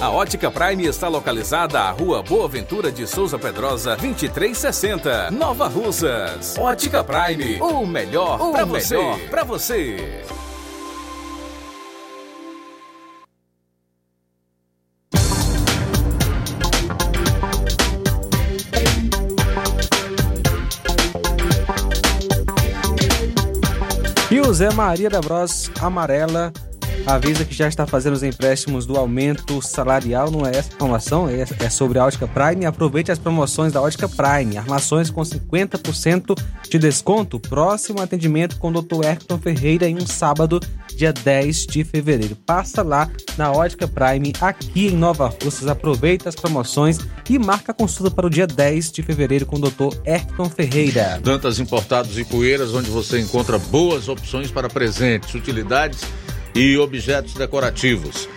A Ótica Prime está localizada à Rua Boa Ventura de Souza Pedrosa, 2360, Nova Russas. Ótica Prime, o melhor para você. Para você. E o Zé Maria da Bros Amarela avisa que já está fazendo os empréstimos do aumento salarial. Não é essa informação, é, é sobre a Ótica Prime. Aproveite as promoções da Ótica Prime. Armações com 50% de desconto. Próximo atendimento com o Dr. Erton Ferreira em um sábado, dia 10 de fevereiro. Passa lá na Ótica Prime, aqui em Nova Russas. Aproveita as promoções e marca a consulta para o dia 10 de fevereiro com o Dr. Erton Ferreira. Dantas Importados e Poeiras, onde você encontra boas opções para presentes, utilidades e objetos decorativos.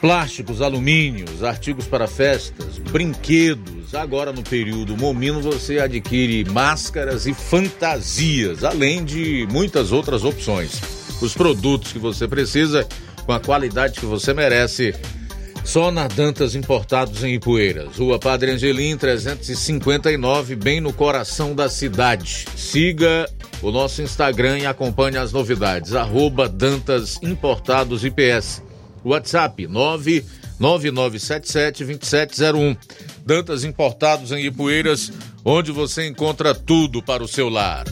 Plásticos, alumínios, artigos para festas, brinquedos. Agora no período momino você adquire máscaras e fantasias, além de muitas outras opções. Os produtos que você precisa com a qualidade que você merece. Só na Dantas Importados em Ipueiras. Rua Padre Angelim, 359, bem no coração da cidade. Siga o nosso Instagram e acompanhe as novidades. Arroba Dantas Importados IPS. WhatsApp 999772701. Dantas Importados em Ipueiras, onde você encontra tudo para o seu lar.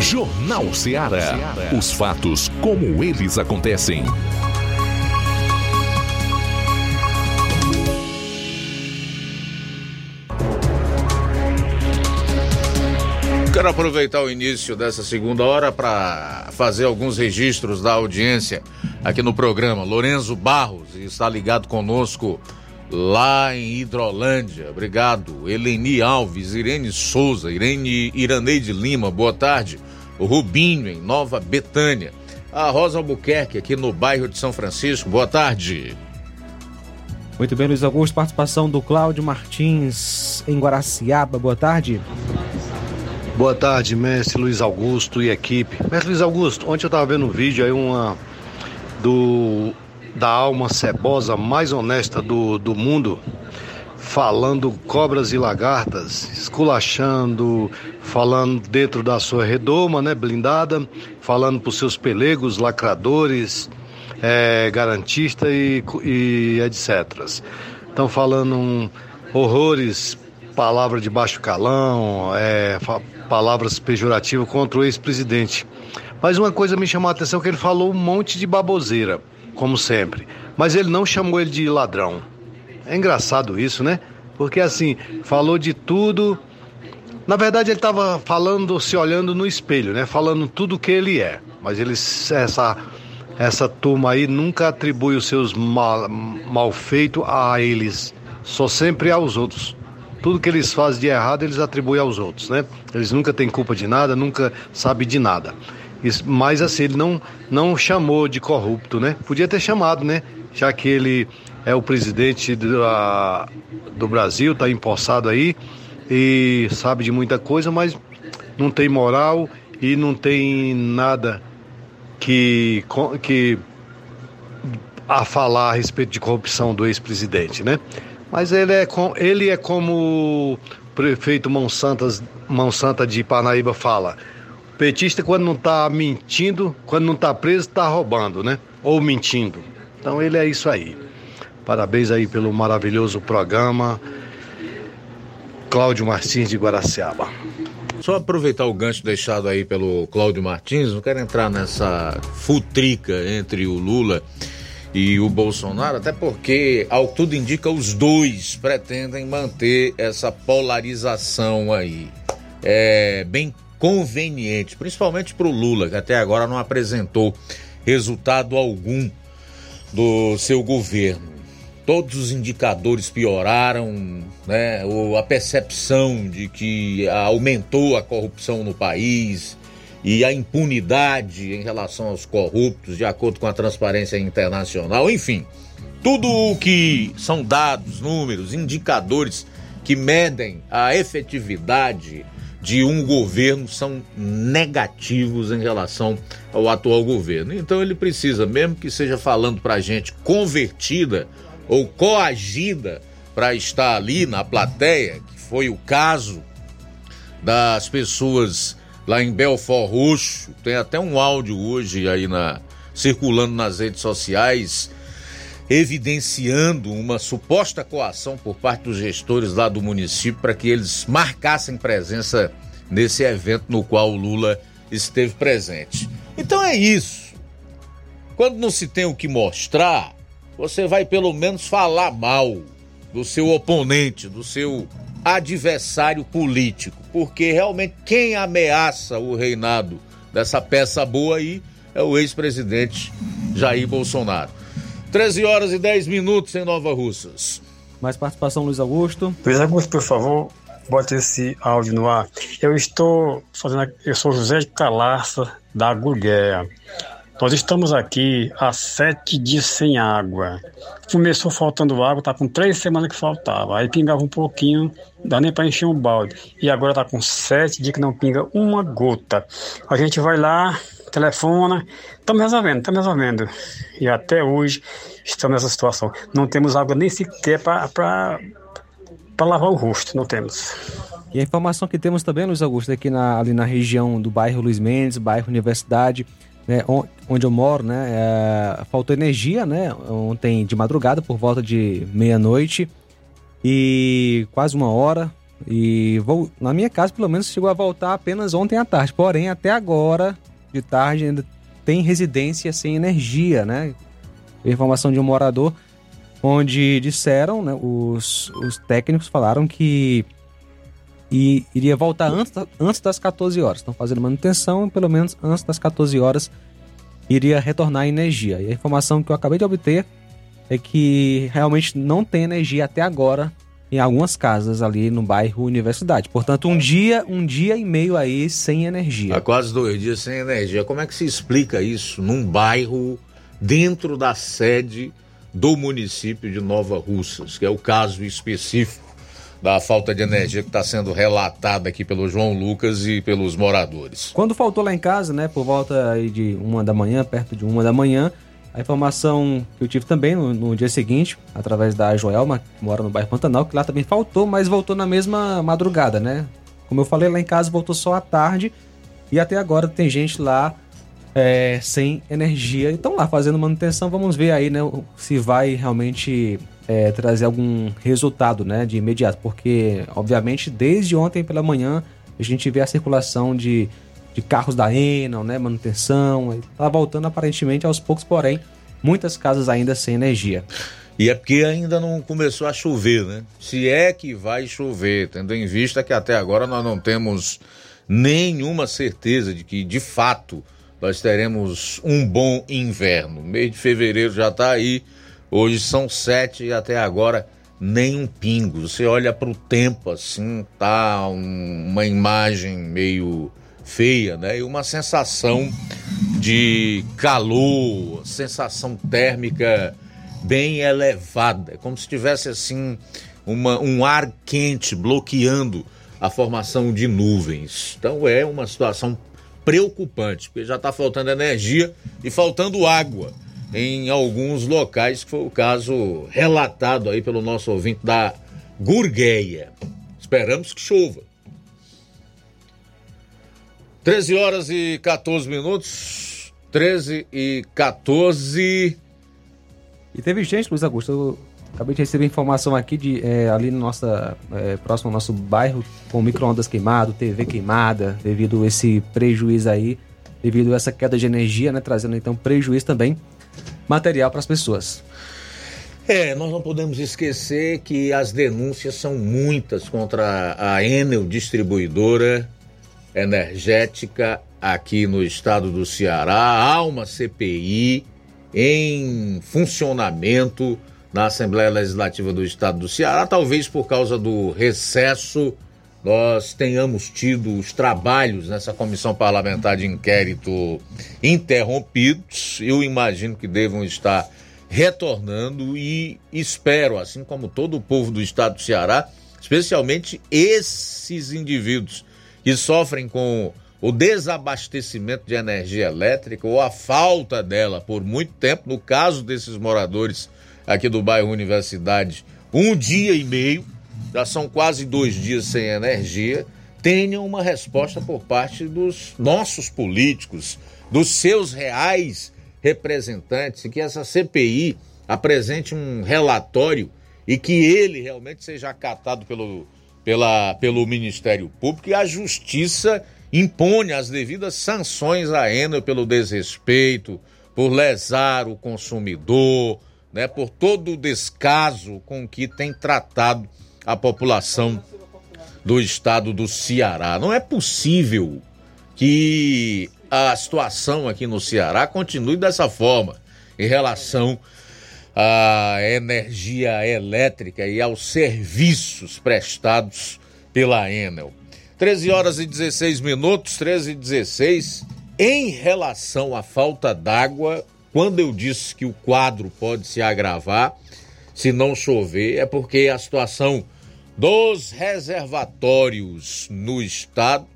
Jornal Ceará. Os fatos como eles acontecem. Quero aproveitar o início dessa segunda hora para fazer alguns registros da audiência aqui no programa. Lorenzo Barros está ligado conosco lá em Hidrolândia. Obrigado. Eleni Alves, Irene Souza, Irene Iraneide Lima, boa tarde. O Rubinho em Nova Betânia. A Rosa Albuquerque aqui no bairro de São Francisco, boa tarde. Muito bem, Luiz Augusto. Participação do Cláudio Martins em Guaraciaba, boa tarde. Boa tarde, mestre Luiz Augusto e equipe. Mestre Luiz Augusto, ontem eu estava vendo um vídeo aí, uma do da alma cebosa mais honesta do, do mundo, falando cobras e lagartas, esculachando, falando dentro da sua redoma, né, blindada, falando para os seus pelegos, lacradores, é, garantista e, e etc. Estão falando um, horrores, palavra de baixo calão, é, palavras pejorativas contra o ex-presidente. Mas uma coisa me chamou a atenção que ele falou um monte de baboseira, como sempre. Mas ele não chamou ele de ladrão. É engraçado isso, né? Porque assim, falou de tudo. Na verdade, ele estava falando, se olhando no espelho, né? Falando tudo o que ele é. Mas ele, essa, essa turma aí nunca atribui os seus mal, malfeitos a eles, só sempre aos outros. Tudo que eles fazem de errado, eles atribuem aos outros, né? Eles nunca têm culpa de nada, nunca sabem de nada. Mas assim, ele não, não chamou de corrupto, né? Podia ter chamado, né? Já que ele é o presidente do, a, do Brasil, está empossado aí e sabe de muita coisa, mas não tem moral e não tem nada que, que a falar a respeito de corrupção do ex-presidente, né? Mas ele é, com, ele é como o prefeito Monsantas, Monsanta de Parnaíba fala. Petista, quando não está mentindo, quando não está preso, está roubando, né? Ou mentindo. Então ele é isso aí. Parabéns aí pelo maravilhoso programa. Cláudio Martins de Guaraciaba. Só aproveitar o gancho deixado aí pelo Cláudio Martins, não quero entrar nessa futrica entre o Lula e o Bolsonaro, até porque, ao que tudo indica, os dois pretendem manter essa polarização aí. É bem conveniente, principalmente para o Lula, que até agora não apresentou resultado algum do seu governo. Todos os indicadores pioraram, né? a percepção de que aumentou a corrupção no país, e a impunidade em relação aos corruptos, de acordo com a transparência internacional, enfim, tudo o que são dados, números, indicadores que medem a efetividade de um governo são negativos em relação ao atual governo. Então ele precisa, mesmo que seja falando para gente convertida ou coagida para estar ali na plateia, que foi o caso das pessoas lá em Belfort Roxo. Tem até um áudio hoje aí na circulando nas redes sociais evidenciando uma suposta coação por parte dos gestores lá do município para que eles marcassem presença nesse evento no qual o Lula esteve presente. Então é isso. Quando não se tem o que mostrar, você vai pelo menos falar mal do seu oponente, do seu adversário político, porque realmente quem ameaça o reinado dessa peça boa aí é o ex-presidente Jair Bolsonaro. 13 horas e 10 minutos em Nova Russas. Mais participação, Luiz Augusto. Luiz Augusto, por favor, bote esse áudio no ar. Eu estou fazendo. Eu sou José de Calaça, da Gurgueia. Nós estamos aqui há sete dias sem água. Começou faltando água, tá com três semanas que faltava. Aí pingava um pouquinho, dá nem para encher um balde. E agora tá com sete dias que não pinga uma gota. A gente vai lá, telefona, estamos resolvendo, estamos resolvendo. E até hoje estamos nessa situação. Não temos água nem sequer para lavar o rosto, não temos. E a informação que temos também, Luiz Augusto, aqui na, ali na região do bairro Luiz Mendes, bairro Universidade, né, onde eu moro, né, é, faltou energia, né, ontem de madrugada, por volta de meia-noite e quase uma hora. E vou, na minha casa, pelo menos, chegou a voltar apenas ontem à tarde. Porém, até agora, de tarde, ainda tem residência sem energia, né? Informação de um morador, onde disseram, né, os, os técnicos falaram que e iria voltar antes, antes das 14 horas. Estão fazendo manutenção pelo menos antes das 14 horas iria retornar a energia. E a informação que eu acabei de obter é que realmente não tem energia até agora em algumas casas ali no bairro Universidade. Portanto, um dia, um dia e meio aí sem energia. Há quase dois dias sem energia. Como é que se explica isso num bairro dentro da sede do município de Nova Russas, que é o caso específico da falta de energia que está sendo relatada aqui pelo João Lucas e pelos moradores. Quando faltou lá em casa, né, por volta de uma da manhã, perto de uma da manhã, a informação que eu tive também no, no dia seguinte, através da Joelma, que mora no bairro Pantanal, que lá também faltou, mas voltou na mesma madrugada, né? Como eu falei, lá em casa voltou só à tarde e até agora tem gente lá é, sem energia. Então lá fazendo manutenção, vamos ver aí, né, se vai realmente é, trazer algum resultado, né, de imediato, porque obviamente desde ontem pela manhã a gente vê a circulação de, de carros da Enel, né, manutenção, tá voltando aparentemente aos poucos, porém muitas casas ainda sem energia. E é porque ainda não começou a chover, né? Se é que vai chover, tendo em vista que até agora nós não temos nenhuma certeza de que de fato nós teremos um bom inverno. mês de fevereiro já está aí, hoje são sete e até agora nem um pingo. Você olha para o tempo assim, tá um, uma imagem meio feia, né? E uma sensação de calor, sensação térmica bem elevada, é como se tivesse assim uma, um ar quente bloqueando a formação de nuvens. Então é uma situação preocupante, porque já está faltando energia e faltando água em alguns locais, que foi o caso relatado aí pelo nosso ouvinte da Gurgueia. Esperamos que chova. 13 horas e 14 minutos. 13 e 14. E teve gente, Luiz Augusto, eu acabei de receber informação aqui de é, ali no nossa, é, próximo ao nosso bairro, com micro-ondas queimado, TV queimada, devido a esse prejuízo aí, devido a essa queda de energia, né? Trazendo então prejuízo também material para as pessoas. É, nós não podemos esquecer que as denúncias são muitas contra a Enel Distribuidora Energética aqui no estado do Ceará. Há uma CPI em funcionamento na Assembleia Legislativa do Estado do Ceará, talvez por causa do recesso nós tenhamos tido os trabalhos nessa comissão parlamentar de inquérito interrompidos. Eu imagino que devam estar retornando e espero, assim como todo o povo do estado do Ceará, especialmente esses indivíduos que sofrem com o desabastecimento de energia elétrica ou a falta dela por muito tempo, no caso desses moradores aqui do bairro Universidade, um dia e meio, já são quase dois dias sem energia, tenham uma resposta por parte dos nossos políticos, dos seus reais representantes, e que essa CPI apresente um relatório e que ele realmente seja acatado pelo, pela, pelo Ministério Público. E a justiça impõe as devidas sanções à Enel pelo desrespeito, por lesar o consumidor, né, por todo o descaso com que tem tratado a população do estado do Ceará. Não é possível que a situação aqui no Ceará continue dessa forma em relação à energia elétrica e aos serviços prestados pela Enel. 13 horas e 16 minutos, 13 e 16. Em relação à falta d'água, quando eu disse que o quadro pode se agravar se não chover, é porque a situação dos reservatórios no estado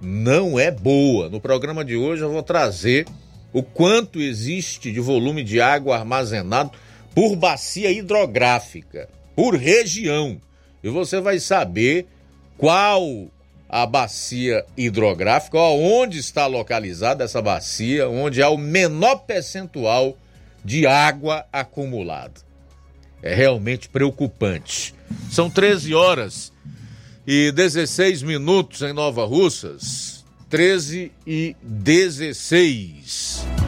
não é boa. No programa de hoje eu vou trazer o quanto existe de volume de água armazenado por bacia hidrográfica, por região. E você vai saber qual a bacia hidrográfica, onde está localizada essa bacia, onde há o menor percentual de água acumulada. É realmente preocupante. São 13 horas e 16 minutos em Nova Russas. 13 e 16.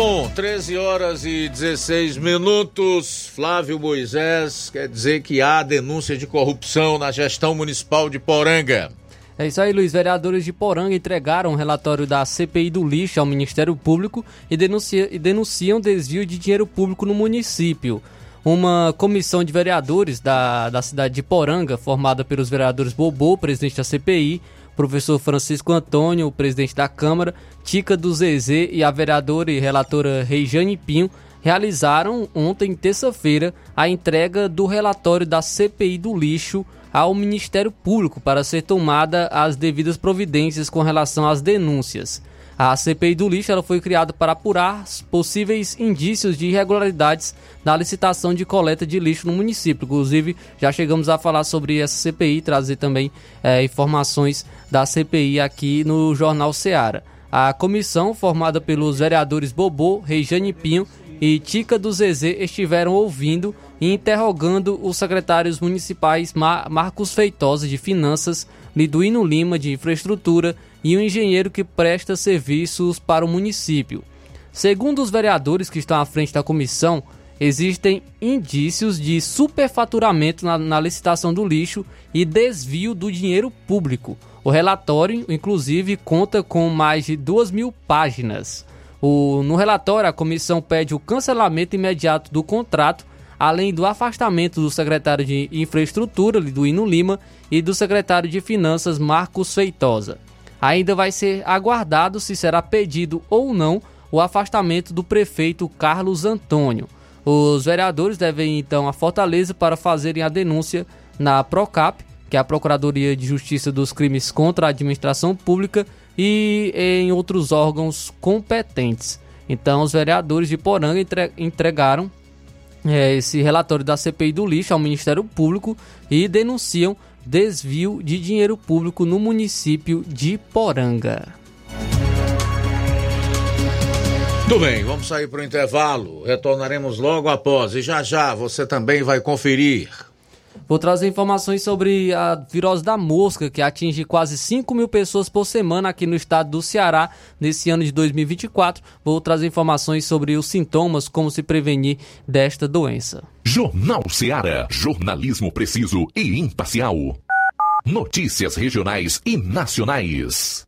Bom, 13 horas e 16 minutos. Flávio Moisés quer dizer que há denúncia de corrupção na gestão municipal de Poranga. É isso aí, Luiz. Vereadores de Poranga entregaram um relatório da CPI do lixo ao Ministério Público e, denuncia, e denunciam desvio de dinheiro público no município. Uma comissão de vereadores da, da cidade de Poranga, formada pelos vereadores Bobô, presidente da CPI, professor Francisco Antônio, o presidente da Câmara, Tica do Zezé e a vereadora e relatora Reijane Pinho realizaram ontem, terça-feira, a entrega do relatório da CPI do lixo ao Ministério Público para ser tomada as devidas providências com relação às denúncias. A CPI do lixo ela foi criada para apurar possíveis indícios de irregularidades na licitação de coleta de lixo no município. Inclusive, já chegamos a falar sobre essa CPI, trazer também é, informações da CPI aqui no Jornal Seara. A comissão, formada pelos vereadores Bobô, Reijane Pinho e Tica do Zezé, estiveram ouvindo e interrogando os secretários municipais Mar Marcos Feitosa, de Finanças, Liduíno Lima, de Infraestrutura, e o engenheiro que presta serviços para o município. Segundo os vereadores que estão à frente da comissão, existem indícios de superfaturamento na, na, licitação do lixo e desvio do dinheiro público. O relatório, inclusive, conta com mais de duas mil páginas. O, no relatório, a comissão pede o cancelamento imediato do contrato, além do afastamento do secretário de Infraestrutura, Liduíno Lima, e do secretário de Finanças, Marcos Feitosa. Ainda vai ser aguardado se será pedido ou não o afastamento do prefeito Carlos Antônio. Os vereadores devem então a Fortaleza para fazerem a denúncia na Procap, que é a Procuradoria de Justiça dos Crimes contra a Administração Pública, e em outros órgãos competentes. Então, os vereadores de Poranga entregaram é, esse relatório da CPI do lixo ao Ministério Público e denunciam desvio de dinheiro público no município de Poranga. Tudo bem, vamos sair para o intervalo. Retornaremos logo após e já já você também vai conferir. Vou trazer informações sobre a virose da mosca, que atinge quase 5 mil pessoas por semana aqui no estado do Ceará nesse ano de 2024. Vou trazer informações sobre os sintomas, como se prevenir desta doença. Jornal Ceará, jornalismo preciso e imparcial. Notícias regionais e nacionais.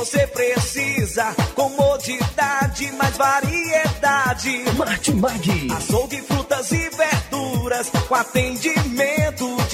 você precisa. Comodidade, mais variedade. Martimag. Açougue, frutas e verduras. Com atendimento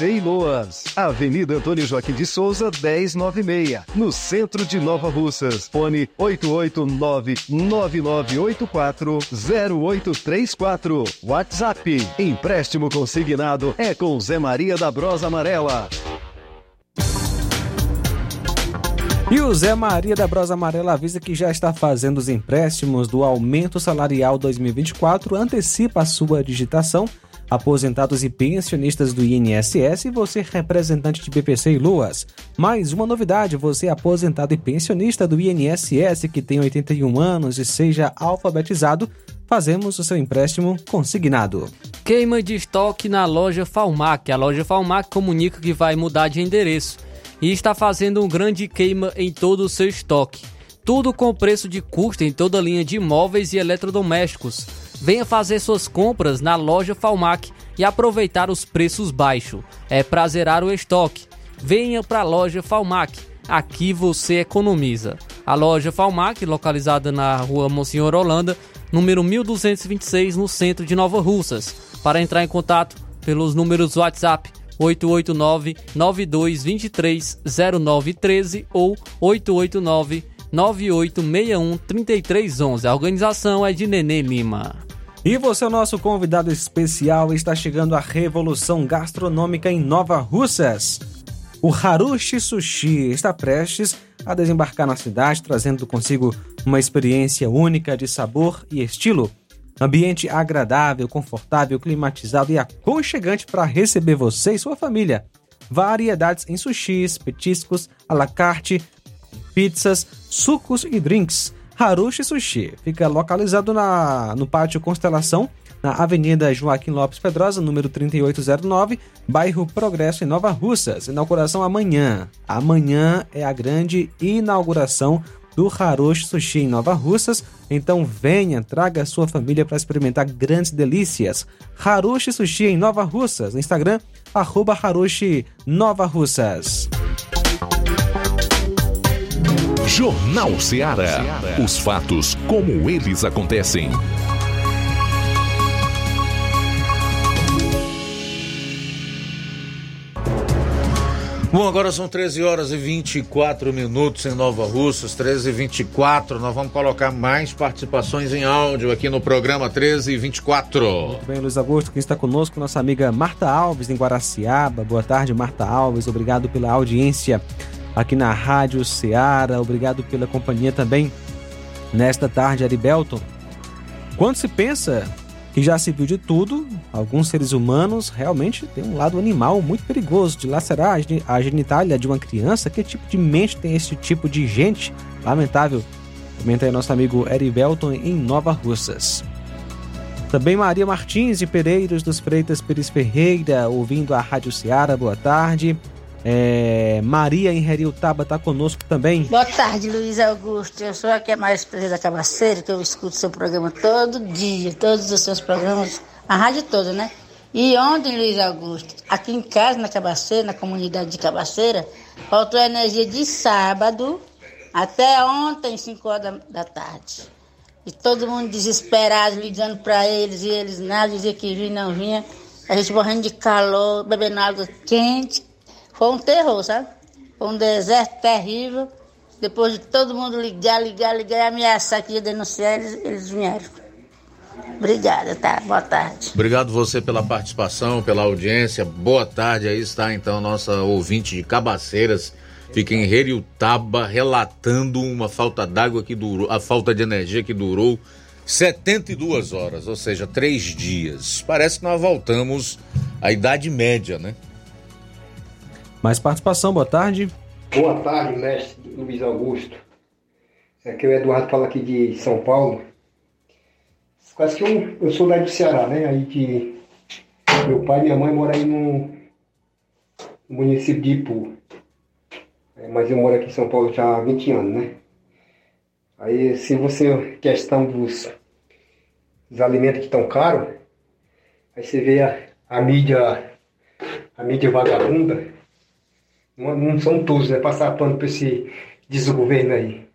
e Loas. Avenida Antônio Joaquim de Souza, 1096, no centro de Nova Russas. Fone 889-9984-0834. WhatsApp. Empréstimo consignado é com Zé Maria da Brosa Amarela. E o Zé Maria da Brosa Amarela avisa que já está fazendo os empréstimos do aumento salarial 2024, antecipa a sua digitação. Aposentados e pensionistas do INSS e você representante de BPC e Luas. Mais uma novidade, você é aposentado e pensionista do INSS que tem 81 anos e seja alfabetizado, fazemos o seu empréstimo consignado. Queima de estoque na loja Falmac. A loja Falmac comunica que vai mudar de endereço e está fazendo um grande queima em todo o seu estoque. Tudo com preço de custo em toda a linha de móveis e eletrodomésticos. Venha fazer suas compras na loja Falmac e aproveitar os preços baixos. É pra zerar o estoque. Venha para a loja Falmac. Aqui você economiza. A loja Falmac, localizada na rua Monsenhor Holanda, número 1226, no centro de Nova Russas. Para entrar em contato pelos números WhatsApp 889-9223-0913 ou 889-9861-3311. A organização é de Nenê Lima. E você, o nosso convidado especial, está chegando a revolução gastronômica em Nova Russas. O Harushi Sushi está prestes a desembarcar na cidade, trazendo consigo uma experiência única de sabor e estilo. Ambiente agradável, confortável, climatizado e aconchegante para receber você e sua família. Variedades em sushis, petiscos, à la carte, pizzas, sucos e drinks. Harushi Sushi fica localizado na, no Pátio Constelação, na Avenida Joaquim Lopes Pedrosa, número 3809, bairro Progresso, em Nova Russas. Inauguração amanhã. Amanhã é a grande inauguração do Harushi Sushi em Nova Russas. Então venha, traga sua família para experimentar grandes delícias. Harushi Sushi em Nova Russas. Instagram, arroba Harushi Nova Russas. Jornal Ceará. Os fatos como eles acontecem. Bom, agora são 13 horas e 24 minutos em Nova Russas, 13 e 24. Nós vamos colocar mais participações em áudio aqui no programa 13 e 24. Muito bem, Luiz Augusto, quem está conosco, nossa amiga Marta Alves, em Guaraciaba. Boa tarde, Marta Alves. Obrigado pela audiência aqui na Rádio Ceará. Obrigado pela companhia também nesta tarde, Aribelton. Quando se pensa que já se viu de tudo, alguns seres humanos realmente têm um lado animal muito perigoso de lacerar a geni- a genitália de uma criança. Que tipo de mente tem esse tipo de gente? Lamentável. Comenta aí nosso amigo Erivelton em Nova Russas. Também Maria Martins de Pereiros dos Freitas Pires Ferreira, ouvindo a Rádio Ceará, boa tarde. É, Maria em Heriutaba está conosco também. Boa tarde, Luiz Augusto. Eu sou a mais Pereira da Cabaceira, que eu escuto seu programa todo dia, todos os seus programas, a rádio toda, né? E ontem, Luiz Augusto, aqui em casa, na Cabaceira, na comunidade de Cabaceira, faltou energia de sábado até ontem, 5 horas da, da tarde. E todo mundo desesperado, ligando para eles, e eles nada, dizia que vinha, não vinha. A gente morrendo de calor, bebendo água quente. Foi um terror, sabe? Foi um deserto terrível. Depois de todo mundo ligar, ligar, ligar e ameaçar que ia denunciar, eles, eles vieram. Obrigada, tá? Boa tarde. Obrigado você pela participação, pela audiência. Boa tarde. Aí está então nossa ouvinte de Cabaceiras. Fica em Heriutaba relatando uma falta d'água que durou, a falta de energia que durou 72 horas, ou seja, três dias. Parece que nós voltamos à Idade Média, né? Mais participação, boa tarde. Boa tarde, mestre Luiz Augusto. Aqui é o Eduardo fala aqui de São Paulo. Quase que eu, eu sou daí do Ceará, né? Aí que meu pai e minha mãe moram aí no, município de Ipu. É, mas eu moro aqui em São Paulo já há 20 anos, né? Aí se você, questão dos, dos alimentos que estão caros, aí você vê a, a mídia, a mídia vagabunda, não, são todos, né? Passar pano para esse desgoverno aí.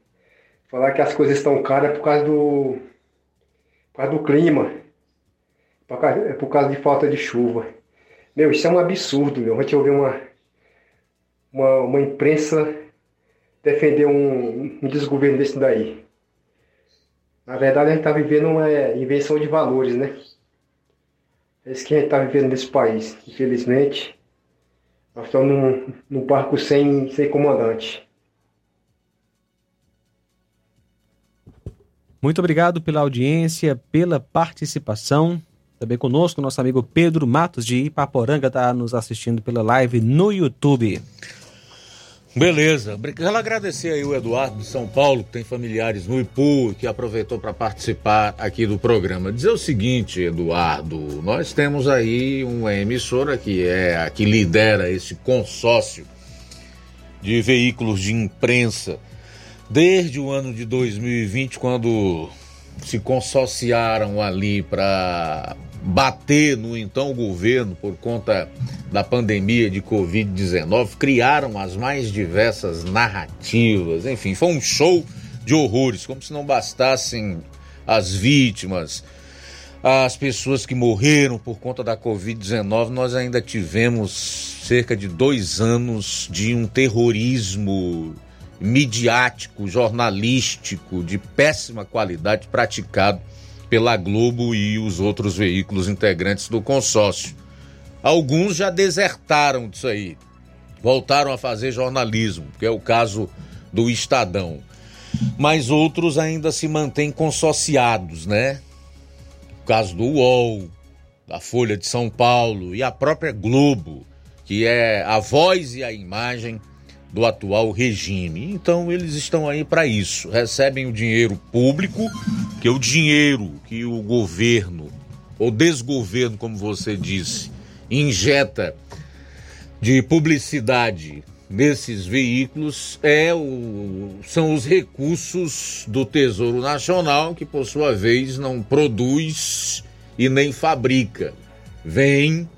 Falar que as coisas estão caras é por causa do, por causa do clima. Por causa, é por causa de falta de chuva. Meu, isso é um absurdo, meu. A gente ouvir uma, uma, uma imprensa defender um, um desgoverno desse daí. Na verdade, a gente está vivendo uma invenção de valores, né? É isso que a gente está vivendo nesse país, infelizmente. Nós estamos num, num barco sem, sem comandante. Muito obrigado pela audiência, pela participação. Também conosco, nosso amigo Pedro Matos de Ipaporanga está nos assistindo pela live no YouTube. Beleza. Quero agradecer aí o Eduardo de São Paulo, que tem familiares no Ipu que aproveitou para participar aqui do programa. Dizer o seguinte, Eduardo, nós temos aí uma emissora que é a que lidera esse consórcio de veículos de imprensa desde o ano de 2020, quando se consorciaram ali para bater no então governo por conta da pandemia de Covid-19, criaram as mais diversas narrativas, enfim, foi um show de horrores, como se não bastassem as vítimas, as pessoas que morreram por conta da Covid-19, nós ainda tivemos cerca de dois anos de um terrorismo midiático, jornalístico, de péssima qualidade praticado pela Globo e os outros veículos integrantes do consórcio. Alguns já desertaram disso aí, voltaram a fazer jornalismo, que é o caso do Estadão. Mas outros ainda se mantêm consorciados, né? O caso do UOL, da Folha de São Paulo e a própria Globo, que é a voz e a imagem do atual regime. Então eles estão aí para isso, recebem o dinheiro público, que é o dinheiro que o governo ou desgoverno, como você disse, injeta de publicidade nesses veículos é o, são os recursos do Tesouro Nacional que por sua vez não produz e nem fabrica. Vem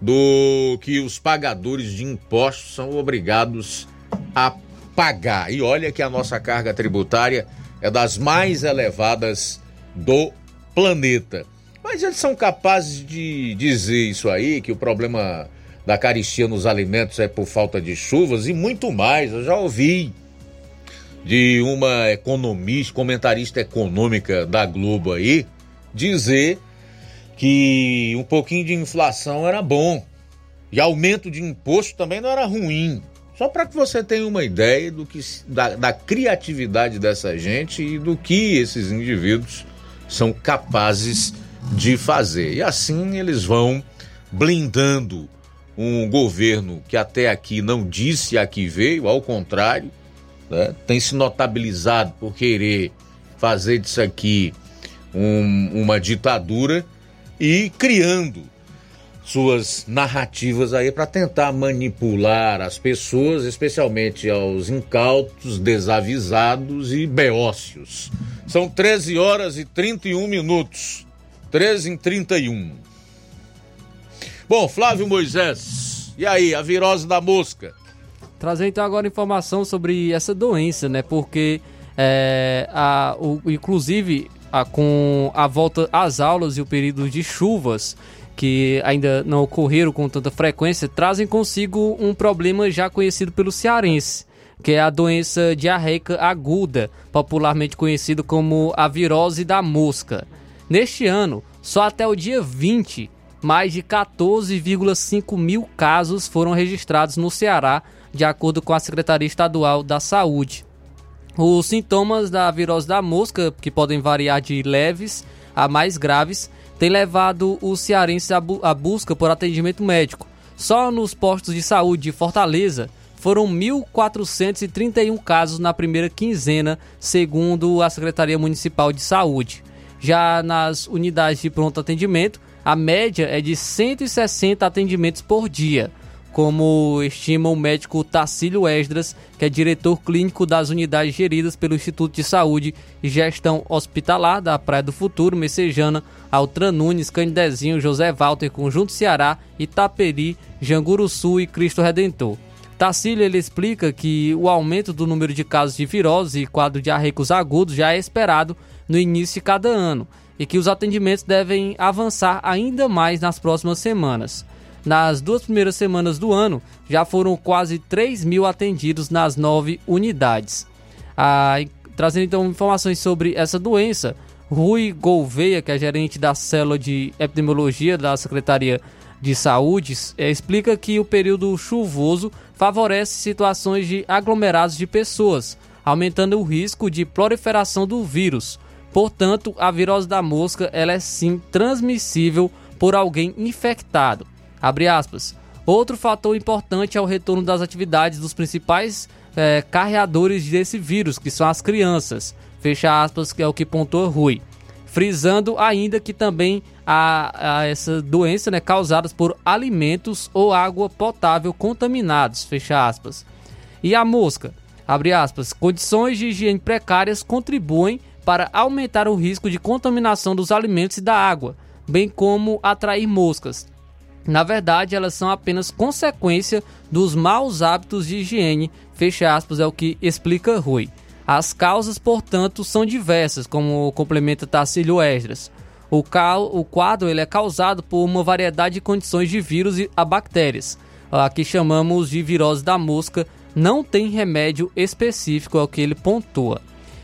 do que os pagadores de impostos são obrigados a pagar. E olha que a nossa carga tributária é das mais elevadas do planeta. Mas eles são capazes de dizer isso aí, que o problema da caristia nos alimentos é por falta de chuvas e muito mais. Eu já ouvi de uma economista, comentarista econômica da Globo aí, dizer que um pouquinho de inflação era bom e aumento de imposto também não era ruim. Só para que você tenha uma ideia do que, da, da criatividade dessa gente e do que esses indivíduos são capazes de fazer. E assim eles vão blindando um governo que até aqui não disse a que veio, ao contrário, né, tem se notabilizado por querer fazer disso aqui um, uma ditadura e criando suas narrativas aí para tentar manipular as pessoas, especialmente aos incautos, desavisados e beócios. São 13 horas e 31 minutos. 13 em 31. Bom, Flávio Moisés, e aí, a virose da mosca? Trazer então agora informação sobre essa doença, né? Porque, é, a, o, inclusive, a, com a volta às aulas e o período de chuvas, que ainda não ocorreram com tanta frequência, trazem consigo um problema já conhecido pelo cearense, que é a doença diarreica aguda, popularmente conhecido como a virose da mosca. Neste ano, só até o dia 20, mais de 14,5 mil casos foram registrados no Ceará, de acordo com a Secretaria Estadual da Saúde. Os sintomas da virose da mosca, que podem variar de leves a mais graves, têm levado os cearenses à, bu à busca por atendimento médico. Só nos postos de saúde de Fortaleza foram 1.431 casos na primeira quinzena, segundo a Secretaria Municipal de Saúde. Já nas unidades de pronto atendimento, a média é de 160 atendimentos por dia, como estima o médico Tacílio Esdras, que é diretor clínico das unidades geridas pelo Instituto de Saúde e Gestão Hospitalar da Praia do Futuro, Messejana, Altran Nunes, Candezinho, José Walter, Conjunto Ceará, Itaperi, Sul e Cristo Redentor. Tacílio ele explica que o aumento do número de casos de virose e quadro de arrecos agudos já é esperado no início de cada ano e que os atendimentos devem avançar ainda mais nas próximas semanas. Nas duas primeiras semanas do ano, já foram quase 3 mil atendidos nas nove unidades. Ah, trazendo então informações sobre essa doença, Rui Gouveia, que é gerente da célula de epidemiologia da Secretaria de Saúde, é, explica que o período chuvoso favorece situações de aglomerados de pessoas, aumentando o risco de proliferação do vírus, Portanto, a virose da mosca ela é sim transmissível por alguém infectado. Outro fator importante é o retorno das atividades dos principais é, carreadores desse vírus, que são as crianças. Fecha aspas, que é o que pontua Rui. Frisando ainda que também há, há essa doença né, causada por alimentos ou água potável contaminados. Fecha aspas. E a mosca? Abre aspas. Condições de higiene precárias contribuem para aumentar o risco de contaminação dos alimentos e da água, bem como atrair moscas. Na verdade, elas são apenas consequência dos maus hábitos de higiene, fecha aspas, é o que explica Rui. As causas, portanto, são diversas, como complementa Tarcílio Esdras. O, o quadro ele é causado por uma variedade de condições de vírus e a bactérias. Aqui chamamos de virose da mosca, não tem remédio específico, é o que ele pontua.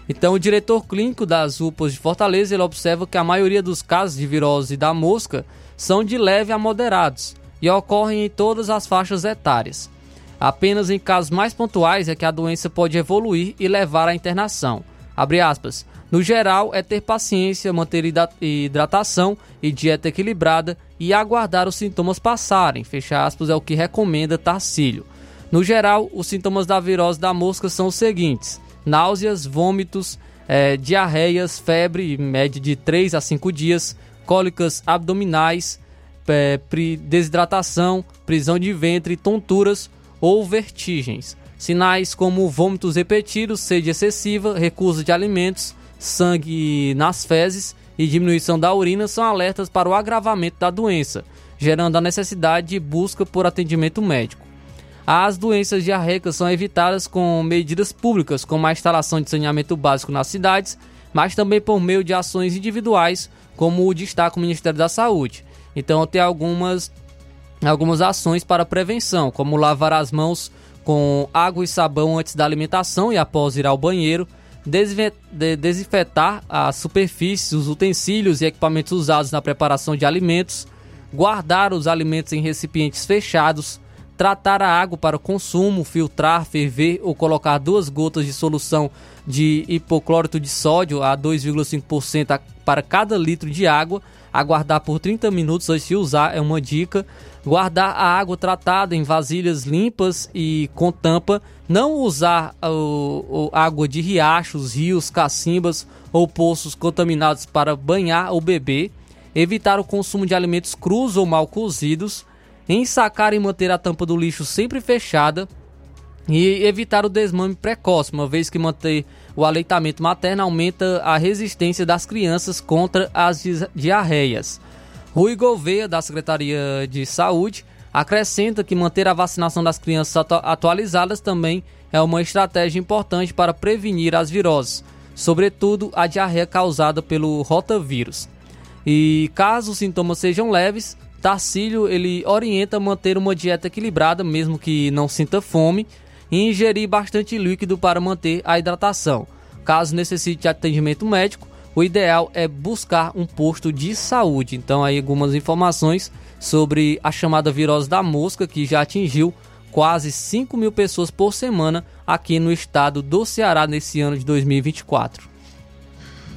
Então, o diretor clínico das UPAs de Fortaleza ele observa que a maioria dos casos de virose da mosca são de leve a moderados e ocorrem em todas as faixas etárias. Apenas em casos mais pontuais é que a doença pode evoluir e levar à internação. No geral, é ter paciência, manter hidratação e dieta equilibrada e aguardar os sintomas passarem. Fecha aspas, é o que recomenda Tarcílio. No geral, os sintomas da virose da mosca são os seguintes: náuseas, vômitos, é, diarreias, febre, média de 3 a 5 dias, cólicas abdominais, é, desidratação, prisão de ventre, tonturas ou vertigens. Sinais como vômitos repetidos, sede excessiva, recusa de alimentos, sangue nas fezes e diminuição da urina são alertas para o agravamento da doença, gerando a necessidade de busca por atendimento médico. As doenças diarreicas são evitadas com medidas públicas, como a instalação de saneamento básico nas cidades, mas também por meio de ações individuais, como destaca o Ministério da Saúde. Então, tem algumas algumas ações para prevenção, como lavar as mãos com água e sabão antes da alimentação e após ir ao banheiro, desinfetar as superfícies, os utensílios e equipamentos usados na preparação de alimentos, guardar os alimentos em recipientes fechados, tratar a água para consumo, filtrar, ferver ou colocar duas gotas de solução de hipoclorito de sódio a 2,5% para cada litro de água, aguardar por 30 minutos antes de usar é uma dica. Guardar a água tratada em vasilhas limpas e com tampa. Não usar o, o, água de riachos, rios, cacimbas ou poços contaminados para banhar ou beber. Evitar o consumo de alimentos crus ou mal cozidos ensacar e manter a tampa do lixo sempre fechada e evitar o desmame precoce, uma vez que manter o aleitamento materno aumenta a resistência das crianças contra as diarreias. Rui Gouveia, da Secretaria de Saúde, acrescenta que manter a vacinação das crianças atualizadas também é uma estratégia importante para prevenir as viroses, sobretudo a diarreia causada pelo rotavírus. E caso os sintomas sejam leves, Tarcílio ele orienta manter uma dieta equilibrada, mesmo que não sinta fome, e ingerir bastante líquido para manter a hidratação. Caso necessite atendimento médico, o ideal é buscar um posto de saúde. Então aí algumas informações sobre a chamada virose da mosca que já atingiu quase 5 mil pessoas por semana aqui no estado do Ceará nesse ano de 2024.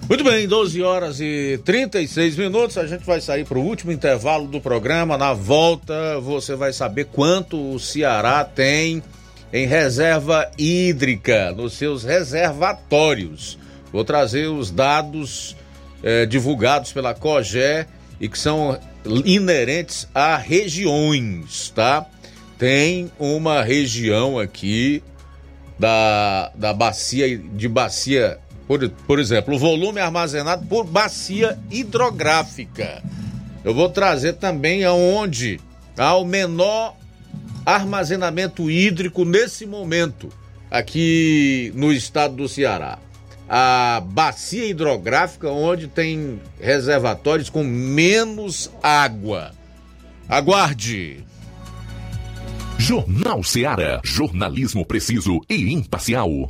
Muito bem, 12 horas e 36 minutos. A gente vai sair para o último intervalo do programa. Na volta, você vai saber quanto o Ceará tem em reserva hídrica nos seus reservatórios. Vou trazer os dados eh, divulgados pela COGÉ e que são inerentes a regiões, tá? Tem uma região aqui da, da bacia de bacia por, por exemplo, o volume armazenado por bacia hidrográfica. Eu vou trazer também aonde há o menor armazenamento hídrico nesse momento aqui no estado do Ceará. A bacia hidrográfica onde tem reservatórios com menos água. Aguarde. Jornal Ceará, jornalismo preciso e imparcial.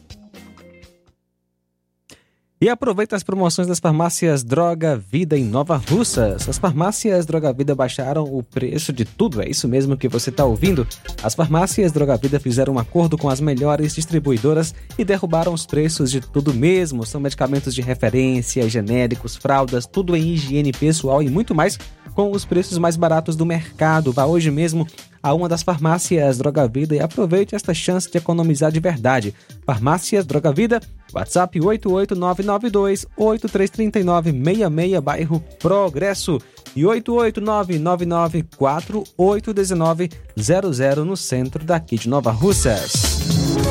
E aproveita as promoções das farmácias Droga Vida em Nova Russas. As farmácias Droga Vida baixaram o preço de tudo, é isso mesmo que você está ouvindo? As farmácias Droga Vida fizeram um acordo com as melhores distribuidoras e derrubaram os preços de tudo mesmo. São medicamentos de referência, genéricos, fraldas, tudo em higiene pessoal e muito mais com os preços mais baratos do mercado. Vá hoje mesmo a uma das farmácias Droga Vida e aproveite esta chance de economizar de verdade. Farmácias Droga Vida, WhatsApp 88992 833966, bairro Progresso e 88999481900 no centro daqui de Nova Russas.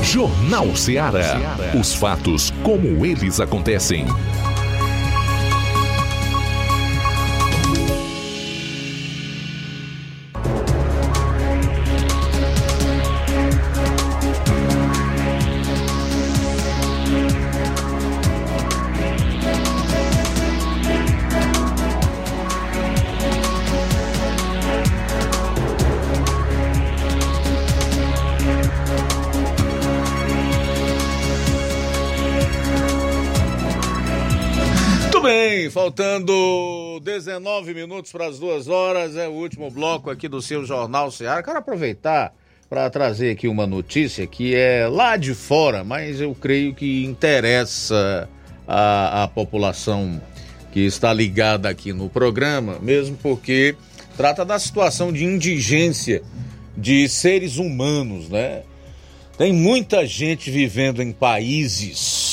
Jornal Ceará. Os fatos como eles acontecem. Bem, faltando 19 minutos para as duas horas, é o último bloco aqui do seu Jornal Ceará. Quero aproveitar para trazer aqui uma notícia que é lá de fora, mas eu creio que interessa a, a população que está ligada aqui no programa, mesmo porque trata da situação de indigência de seres humanos, né? Tem muita gente vivendo em países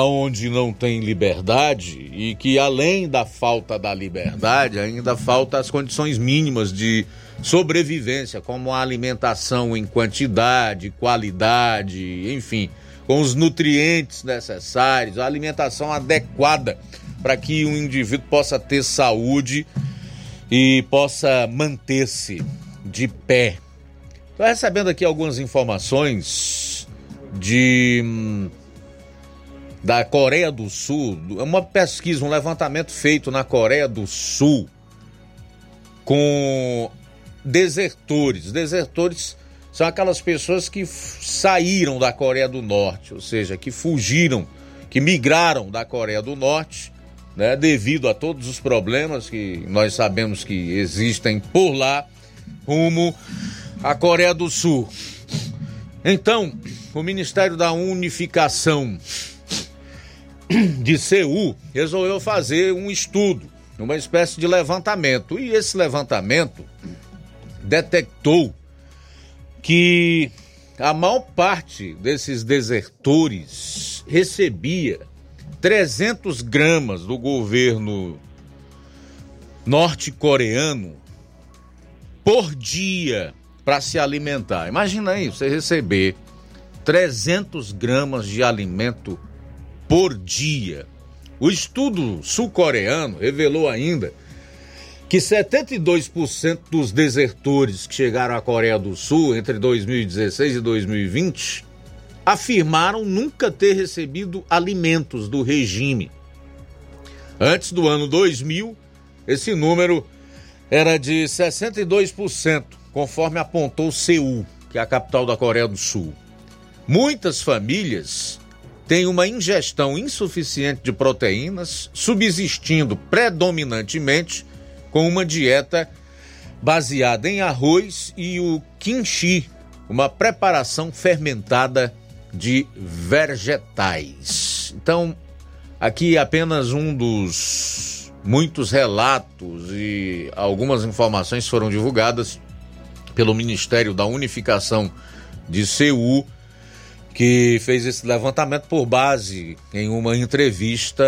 onde não tem liberdade e que além da falta da liberdade, ainda falta as condições mínimas de sobrevivência, como a alimentação em quantidade, qualidade, enfim, com os nutrientes necessários, a alimentação adequada para que um indivíduo possa ter saúde e possa manter-se de pé. Estou recebendo aqui algumas informações de hum, da Coreia do Sul, é uma pesquisa, um levantamento feito na Coreia do Sul com desertores. Desertores são aquelas pessoas que saíram da Coreia do Norte, ou seja, que fugiram, que migraram da Coreia do Norte, né, devido a todos os problemas que nós sabemos que existem por lá, rumo à Coreia do Sul. Então, o Ministério da Unificação de Seul resolveu fazer um estudo, uma espécie de levantamento. E esse levantamento detectou que a maior parte desses desertores recebia 300 gramas do governo norte-coreano por dia para se alimentar. Imagina aí, você receber 300 gramas de alimento por dia. O estudo sul-coreano revelou ainda que 72% dos desertores que chegaram à Coreia do Sul entre 2016 e 2020 afirmaram nunca ter recebido alimentos do regime. Antes do ano 2000, esse número era de 62%, conforme apontou Seul, que é a capital da Coreia do Sul. Muitas famílias têm uma ingestão insuficiente de proteínas, subsistindo predominantemente com uma dieta baseada em arroz e o kimchi, uma preparação fermentada de vegetais. Então, aqui apenas um dos muitos relatos e algumas informações foram divulgadas pelo Ministério da Unificação de Seul, que fez esse levantamento por base em uma entrevista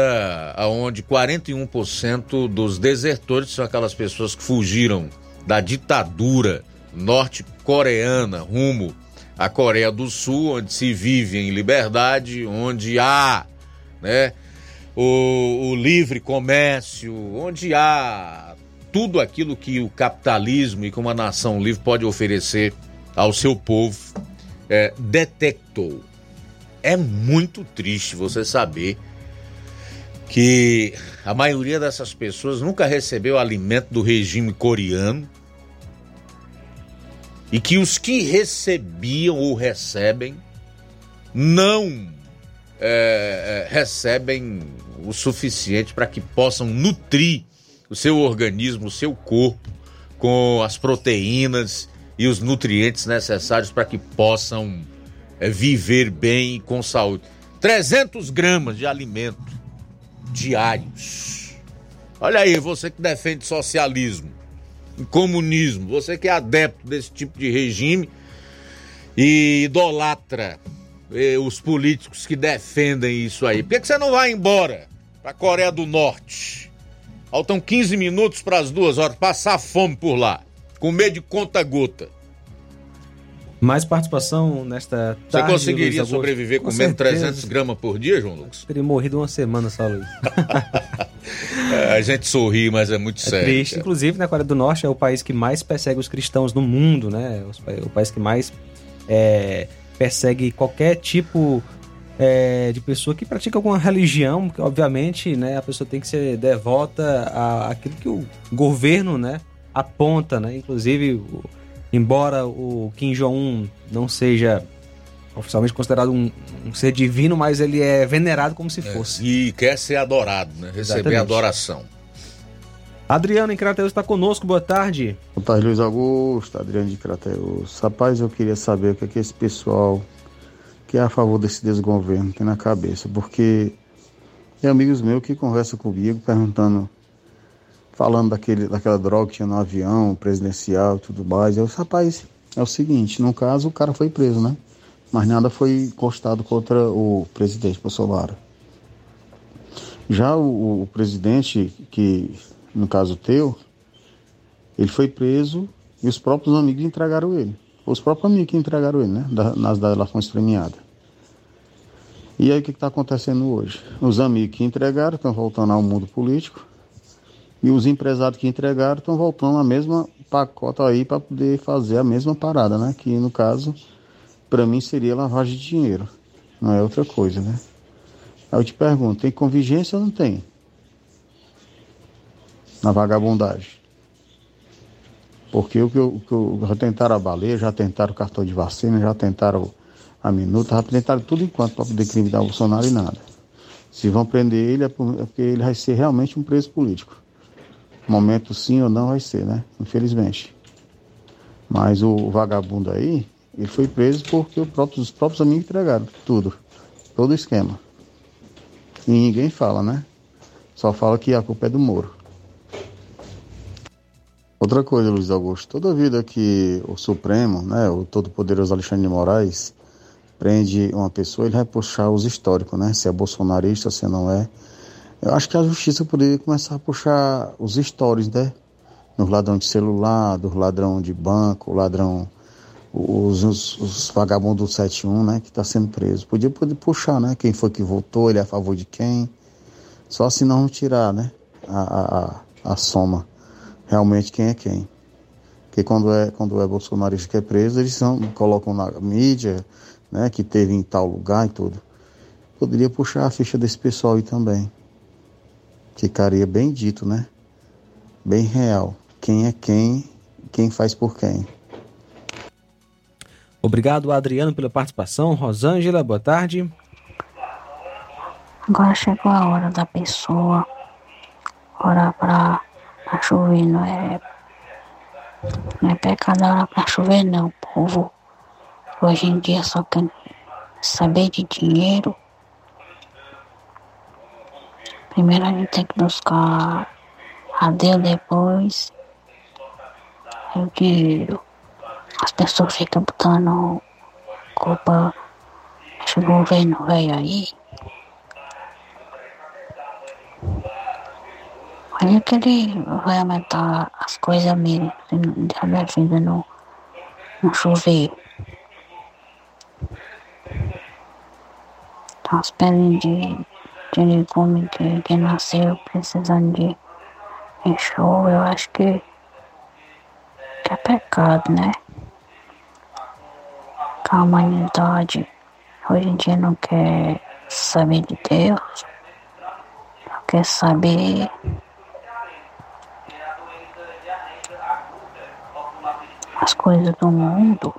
onde 41% dos desertores são aquelas pessoas que fugiram da ditadura norte-coreana rumo à Coreia do Sul, onde se vive em liberdade, onde há né, o, o livre comércio, onde há tudo aquilo que o capitalismo e que uma nação livre pode oferecer ao seu povo é, detectou. É muito triste você saber que a maioria dessas pessoas nunca recebeu alimento do regime coreano e que os que recebiam ou recebem não é, é, recebem o suficiente para que possam nutrir o seu organismo, o seu corpo com as proteínas e os nutrientes necessários para que possam é, viver bem e com saúde. 300 gramas de alimento diários. Olha aí, você que defende socialismo, comunismo, você que é adepto desse tipo de regime e idolatra eh, os políticos que defendem isso aí. Por que, que você não vai embora para a Coreia do Norte? Faltam 15 minutos para as duas horas, passar fome por lá, comer de conta-gota. Mais participação nesta tarde. Você conseguiria Luiz sobreviver Com comendo certeza. 300 gramas por dia, João Lucas? Teria morrido uma semana só, Luiz. É, a gente sorri, mas é muito É sério. triste. cara. Inclusive, na Coreia do Norte é o país que mais persegue os cristãos no mundo, né? O país que mais é, persegue qualquer tipo é, de pessoa que pratica alguma religião, porque obviamente, né, a pessoa tem que ser devota a aquilo que o governo, né, aponta, né? Inclusive, o- embora o Kim Jong-un não seja oficialmente considerado um, um ser divino, mas ele é venerado como se fosse. E quer ser adorado, né? Receber Exatamente. adoração. Adriano em Crateus está conosco, boa tarde. Boa tarde, Luiz Augusto, Adriano de Crateus. Rapaz, eu queria saber o que, é que esse pessoal que é a favor desse desgoverno tem na cabeça, porque tem amigos meus que conversam comigo perguntando, falando daquele, daquela droga que tinha no avião presidencial e tudo mais. Eu, rapaz, é o seguinte, no caso o cara foi preso, né? Mas nada foi encostado contra o presidente Bolsonaro. Já o, o presidente, que no caso teu, ele foi preso e os próprios amigos entregaram ele. Os próprios amigos que entregaram ele, né? Da- nas delações premiadas. E aí o que está acontecendo hoje? Os amigos que entregaram estão voltando ao mundo político e os empresários que entregaram estão voltando à mesma pacota aí para poder fazer a mesma parada, né? Que no caso, para mim seria lavagem de dinheiro. Não é outra coisa, né? Aí eu te pergunto, tem convigência ou não tem? Na vagabundagem. Porque o que, eu- o que eu- já tentaram a baleia, já tentaram o cartão de vacina, já tentaram a minuta, já tentaram tudo enquanto para poder criminalizar o Bolsonaro e nada. Se vão prender ele é é porque ele vai ser realmente um preso político. Momento sim ou não vai ser, né? Infelizmente. Mas o vagabundo aí, ele foi preso porque próprio- os próprios amigos entregaram tudo. Todo o esquema. E ninguém fala, né? Só fala que a culpa é do Moro. Outra coisa, Luiz Augusto, toda vida que o Supremo, né, o todo-poderoso Alexandre de Moraes, prende uma pessoa, ele vai puxar os históricos, né? Se é bolsonarista, se não é. Eu acho que a justiça poderia começar a puxar os histórios, né? Dos ladrão de celular, dos ladrão de banco, ladrão, os, os, os vagabundos do 71, né? Que está sendo preso. Podia, poder puxar, né? Quem foi que votou, ele é a favor de quem. Só assim não tirar, né? A, a, a, a soma. Realmente quem é quem. Porque quando é, quando é bolsonarista que é preso, eles são, colocam na mídia, né? Que teve em tal lugar e tudo. Poderia puxar a ficha desse pessoal aí também. Ficaria bem dito, né? Bem real. Quem é quem, quem faz por quem. Obrigado, Adriano, pela participação. Rosângela, boa tarde. Agora chegou a hora da pessoa orar pra, pra chover, não é? Não é pecado orar pra chover, não, povo. Hoje em dia só quer saber de dinheiro. Primeiro a gente tem que buscar a Deus, depois é o. As pessoas ficam botando culpa nesse governo velho aí. Olha que ele vai aumentar as coisas mesmo, se a vida não, não chover. Tá os pelinhos de, de legume que, que nasceu precisando de enxovo, eu acho que, que é pecado, né? A humanidade hoje em dia não quer saber de Deus, não quer saber as coisas do mundo.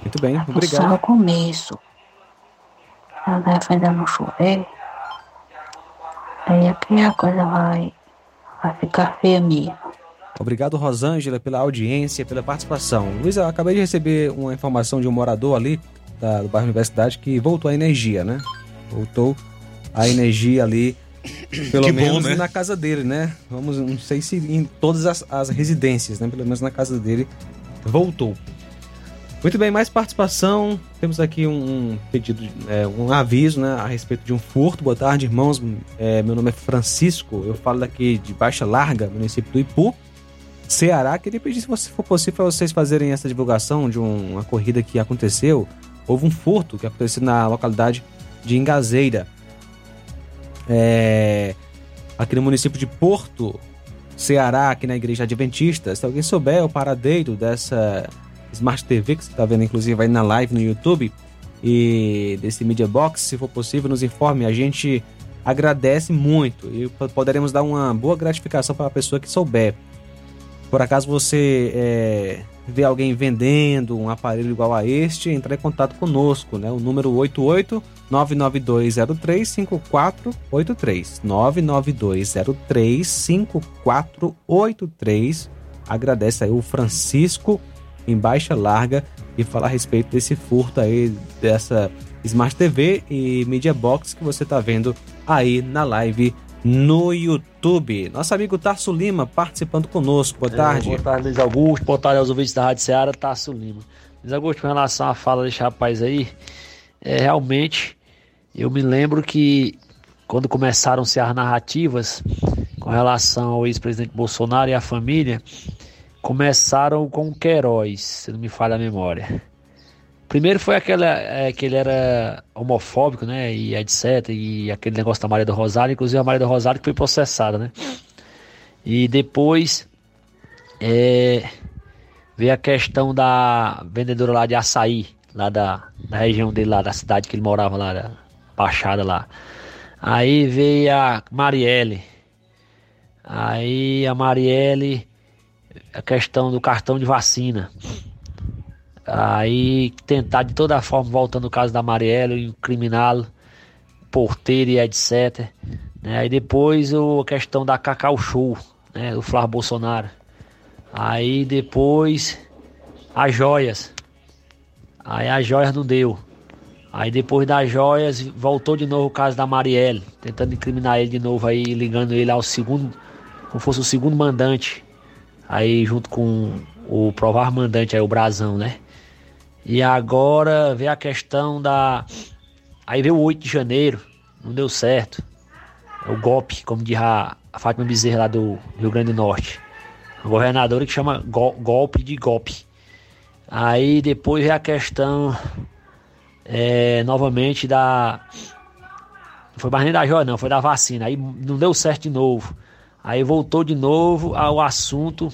Muito bem, Só o obrigado. começo. Deve ainda não chover. Aí aqui a coisa vai, vai ficar feia mesmo. Obrigado, Rosângela, pela audiência, pela participação. Luiz, eu acabei de receber uma informação de um morador ali da- do bairro Universidade que voltou a energia, né? Voltou a energia ali, pelo Que bom, menos né? na casa dele, né? Vamos, não sei se em todas as, as residências, né? Pelo menos na casa dele voltou. Muito bem, mais participação. Temos aqui um, pedido, é, um aviso, né, a respeito de um furto. Boa tarde, irmãos. É, meu nome é Francisco. Eu falo daqui de Baixa Larga, município do Ipu. Ceará, queria pedir se for possível para vocês fazerem essa divulgação de um- uma corrida que aconteceu. Houve um furto que aconteceu na localidade de Engazeira. É, aqui no município de Porto, Ceará, aqui na igreja adventista. Se alguém souber o paradeiro dessa Smart TV, que você está vendo inclusive aí na live no YouTube, e desse Media Box, se for possível, nos informe. A gente agradece muito e po- poderemos dar uma boa gratificação para a pessoa que souber. Por acaso você é, vê alguém vendendo um aparelho igual a este, entrar em contato conosco, né? O número 88 99203 5483 99203 5483 Agradece aí o Francisco em Baixa Larga e fala a respeito desse furto aí dessa Smart TV e Media Box que você tá vendo aí na live no YouTube. Nosso amigo Tarso Lima participando conosco. Boa tarde. É, boa tarde, Luiz Augusto. Boa tarde aos ouvintes da Rádio Ceará, Tarso Lima. Luiz Augusto, com relação à fala desse rapaz aí, é, realmente, eu me lembro que quando começaram-se as narrativas com relação ao ex-presidente Bolsonaro e a família, começaram com Queiroz, se não me falha a memória. Primeiro foi aquela, é, que ele era homofóbico, né, e etc, e aquele negócio da Maria do Rosário, inclusive a Maria do Rosário que foi processada, né. E depois é, veio a questão da vendedora lá de açaí, lá da, da região dele, lá da cidade que ele morava lá, da Baixada lá. Aí veio a Marielle. Aí a Marielle, a questão do cartão de vacina. Aí tentar de toda forma, voltando o caso da Marielle, incriminá-lo, porteiro e etc. né? Aí depois o, a questão da Cacau Show, né? do Flávio Bolsonaro. Aí depois as joias. Aí as joias não deu. Aí depois das joias voltou de novo o caso da Marielle, tentando incriminar ele de novo aí, ligando ele ao segundo, como fosse o segundo mandante. Aí junto com o provável mandante aí, o Brasão, né? E agora vê a questão da. Aí veio o 8 de janeiro, não deu certo. É o golpe, como diz a, Fátima Bezerra lá do Rio Grande do Norte. A governadora que chama gol- golpe de golpe. Aí depois veio a questão é, novamente da. Não foi mais nem da joia, não, foi da vacina. Aí não deu certo de novo. Aí voltou de novo ao assunto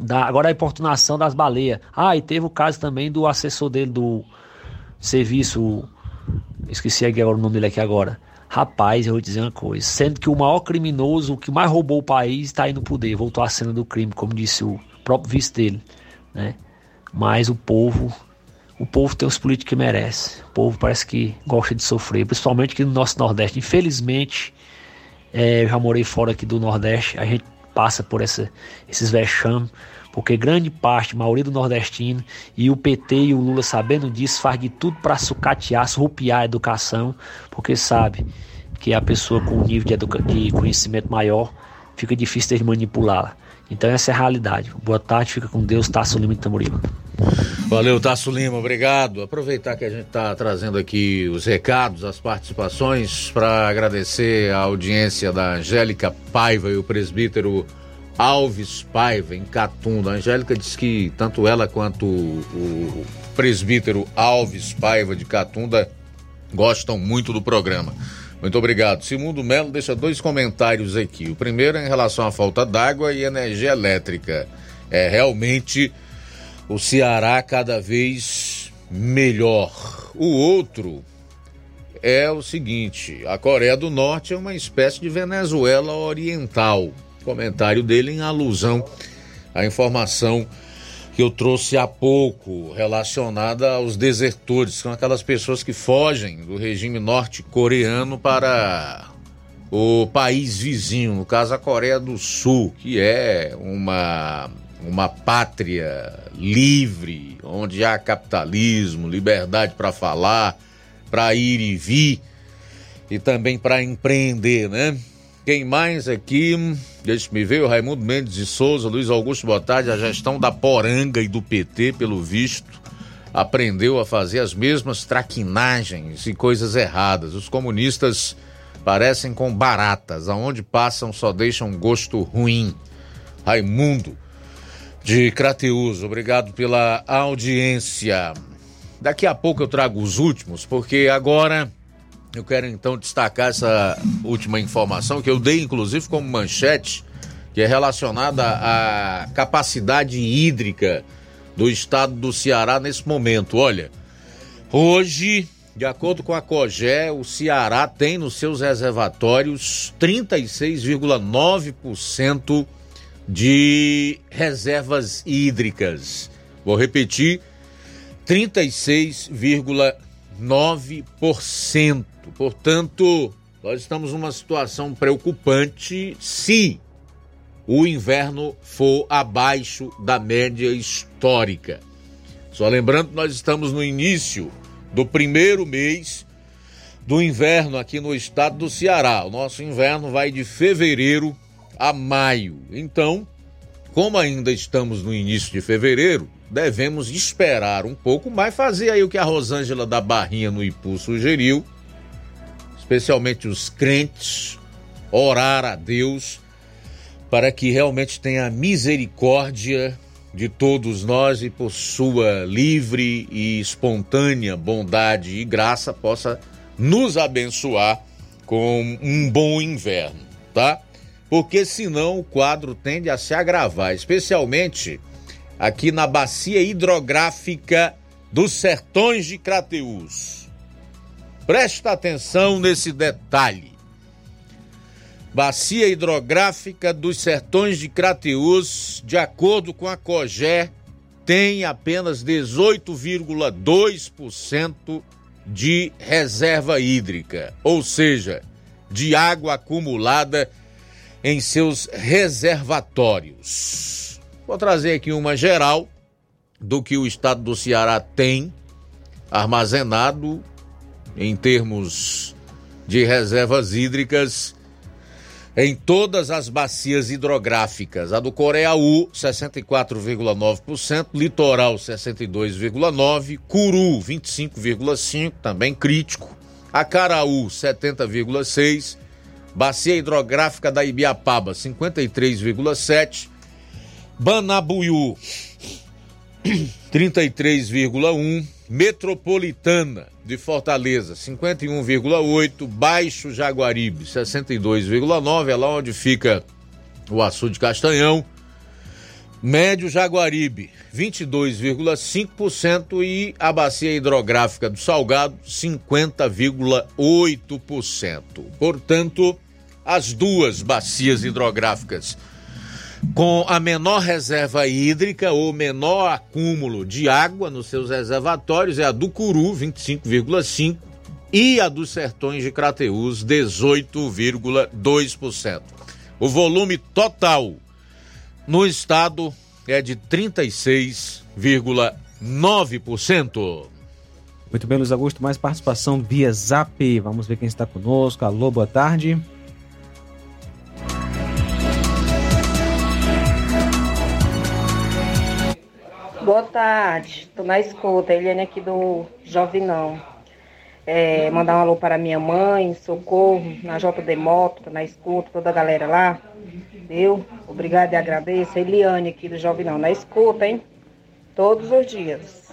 da. Agora a importunação das baleias. Ah, e teve o caso também do assessor dele do serviço. Esqueci agora o nome dele aqui agora. Rapaz, eu vou dizer uma coisa. Sendo que o maior criminoso, o que mais roubou o país, está aí no poder. Voltou à cena do crime, como disse o próprio vice dele. Né? Mas o povo o povo tem os políticos que merece. O povo parece que gosta de sofrer, principalmente aqui no nosso Nordeste. Infelizmente, é, eu já morei fora aqui do Nordeste, a gente passa por essa, esses vexames, porque grande parte, maioria do nordestino, e o PT e o Lula sabendo disso, faz de tudo para sucatear, surrupiar a educação, porque sabe que a pessoa com um nível de, de conhecimento maior fica difícil de manipulá-la. Então essa é a realidade. Boa tarde, fica com Deus, Tasso Lima de. Valeu, Tasso Lima, obrigado. Aproveitar que a gente está trazendo aqui os recados, as participações, para agradecer a audiência da Angélica Paiva e o presbítero Alves Paiva, em Catunda. A Angélica diz que tanto ela quanto o presbítero Alves Paiva de Catunda gostam muito do programa. Muito obrigado. Simundo Melo deixa dois comentários aqui. O primeiro é em relação à falta d'água e energia elétrica. É realmente o Ceará cada vez melhor. O outro é o seguinte: a Coreia do Norte é uma espécie de Venezuela Oriental. Comentário dele em alusão à informação que eu trouxe há pouco relacionada aos desertores, são aquelas pessoas que fogem do regime norte-coreano para o país vizinho, no caso a Coreia do Sul, que é uma uma pátria livre, onde há capitalismo, liberdade para falar, para ir e vir e também para empreender, né? Quem mais aqui? Deixa-me ver, o Raimundo Mendes de Souza, Luiz Augusto, boa tarde. A gestão da Poranga e do PT, pelo visto, aprendeu a fazer as mesmas traquinagens e coisas erradas. Os comunistas parecem com baratas, aonde passam só deixam gosto ruim. Raimundo de Crateus, obrigado pela audiência. Daqui a pouco eu trago os últimos, porque agora eu quero então destacar essa última informação que eu dei, inclusive, como manchete, que é relacionada à capacidade hídrica do estado do Ceará nesse momento. Olha, hoje, de acordo com a COGÉ, o Ceará tem nos seus reservatórios 36,9% de reservas hídricas. Vou repetir: 36,9%. Portanto, nós estamos numa situação preocupante se o inverno for abaixo da média histórica. Só lembrando que nós estamos no início do primeiro mês do inverno aqui no estado do Ceará. O nosso inverno vai de fevereiro a maio. Então, como ainda estamos no início de fevereiro, devemos esperar um pouco mais, fazer aí o que a Rosângela da Barrinha no Ipu sugeriu, especialmente os crentes, orar a Deus para que realmente tenha misericórdia de todos nós e por sua livre e espontânea bondade e graça possa nos abençoar com um bom inverno, tá? Porque senão o quadro tende a se agravar, especialmente aqui na bacia hidrográfica dos Sertões de Crateús. Presta atenção nesse detalhe. Bacia hidrográfica dos Sertões de Crateús, de acordo com a COGÉ, tem apenas 18,2% de reserva hídrica, ou seja, de água acumulada em seus reservatórios. Vou trazer aqui uma geral do que o estado do Ceará tem armazenado em termos de reservas hídricas em todas as bacias hidrográficas. A do Coreaú, 64,9%, Litoral, 62,9%, Curu, 25,5%, também crítico, Acaraú, 70,6%, Bacia Hidrográfica da Ibiapaba, 53,7%, Banabuiú, 33,1%, Metropolitana de Fortaleza, 51,8%, Baixo Jaguaribe, 62,9%, é lá onde fica o açude Castanhão, Médio Jaguaribe, 22,5% e a bacia hidrográfica do Salgado, 50,8%. Portanto, as duas bacias hidrográficas com a menor reserva hídrica ou menor acúmulo de água nos seus reservatórios é a do Curu, 25,5%, e a dos Sertões de Crateús, 18,2%. O volume total no estado é de 36,9%. Muito bem, Luiz Augusto, mais participação via Zap. Vamos ver quem está conosco. Alô, boa tarde. Boa tarde, estou na escuta, Eliane aqui do Jovinão. É, mandar um alô para minha mãe, Socorro, na JD Moto, tô na escuta, toda a galera lá. Viu? Obrigado e agradeço. Eliane aqui do Jovinão, na escuta, hein? Todos os dias.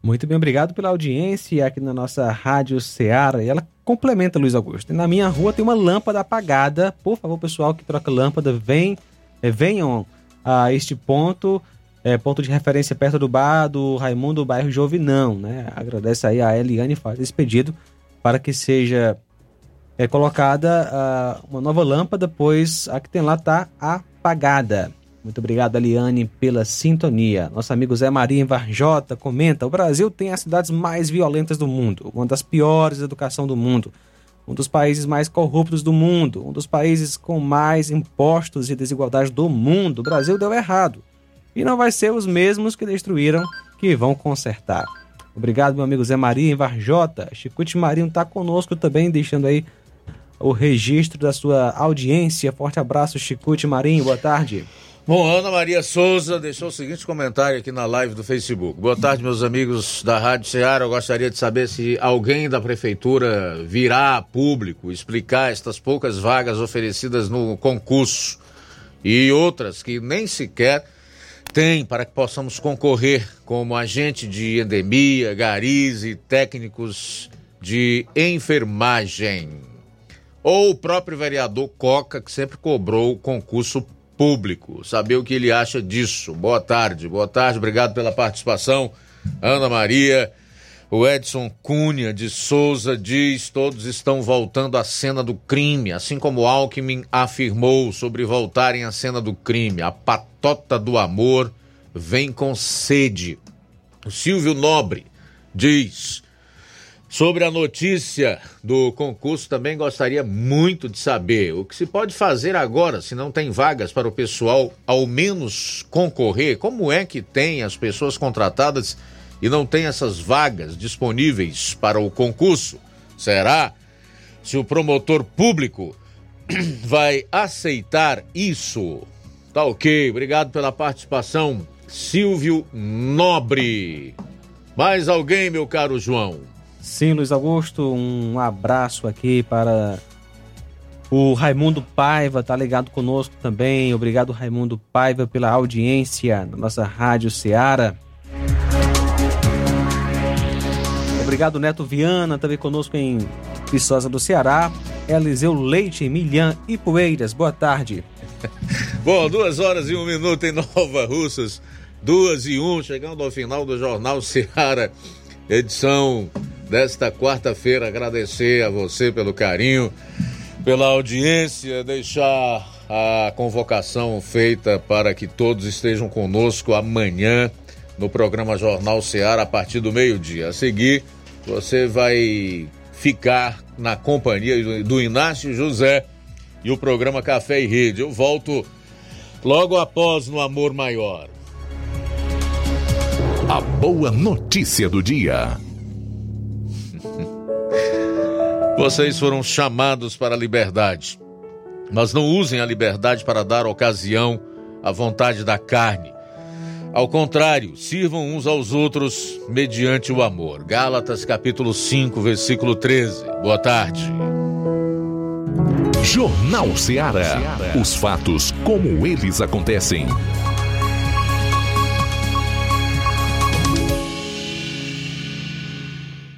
Muito bem, obrigado pela audiência aqui na nossa Rádio Ceará. E ela complementa, Luiz Augusto. Na minha rua tem uma lâmpada apagada. Por favor, pessoal que troca lâmpada, vem, venham a este ponto é, ponto de referência perto do bar do Raimundo, bairro Jovinão, né? Agradece aí a Eliane faz esse pedido para que seja é, colocada uh, uma nova lâmpada, pois a que tem lá está apagada. Muito obrigado, Eliane, pela sintonia. Nosso amigo Zé Maria em Varjota comenta: o Brasil tem as cidades mais violentas do mundo, uma das piores educação do mundo, um dos países mais corruptos do mundo, um dos países com mais impostos e desigualdade do mundo. O Brasil deu errado. E não vai ser os mesmos que destruíram que vão consertar. Obrigado, meu amigo Zé Maria em Varjota. Chicute Marinho está conosco também, deixando aí o registro da sua audiência. Forte abraço, Chicute Marinho. Boa tarde. Bom, Ana Maria Souza deixou o seguinte comentário aqui na live do Facebook. Boa tarde, meus amigos da Rádio Ceará. Eu gostaria de saber se alguém da prefeitura virá a público explicar estas poucas vagas oferecidas no concurso e outras que nem sequer tem para que possamos concorrer como agente de endemia, garis e técnicos de enfermagem. Ou o próprio vereador Coca, que sempre cobrou o concurso público. Saber o que ele acha disso. Boa tarde, boa tarde, obrigado pela participação. Ana Maria, o Edson Cunha de Souza diz: todos estão voltando à cena do crime, assim como Alckmin afirmou sobre voltarem à cena do crime. A patota do amor vem com sede. O Silvio Nobre diz: Sobre a notícia do concurso, também gostaria muito de saber o que se pode fazer agora, se não tem vagas para o pessoal ao menos concorrer. Como é que tem as pessoas contratadas e não tem essas vagas disponíveis para o concurso? Será? Se o promotor público vai aceitar isso? Tá ok, obrigado pela participação, Silvio Nobre. Mais alguém, meu caro João? Sim, Luiz Augusto, um abraço aqui para o Raimundo Paiva, tá ligado conosco também. Obrigado, Raimundo Paiva, pela audiência na nossa Rádio Ceará. Obrigado, Neto Viana, também conosco em Viçosa do Ceará. Eliseu Leite, Milhã e Poeiras. Boa tarde. Bom, duas horas e um minuto em Nova Russas. Duas e um, chegando ao final do Jornal Ceará, edição desta quarta-feira. Agradecer a você pelo carinho, pela audiência, deixar a convocação feita para que todos estejam conosco amanhã no programa Jornal Ceará a partir do meio-dia. A seguir, você vai ficar na companhia do Inácio José e o programa Café e Rede. Eu volto logo após no Amor Maior. A boa notícia do dia. Vocês foram chamados para a liberdade, mas não usem a liberdade para dar ocasião à vontade da carne. Ao contrário, sirvam uns aos outros mediante o amor. Gálatas capítulo 5, versículo 13. Boa tarde. Jornal Ceará. Os fatos como eles acontecem.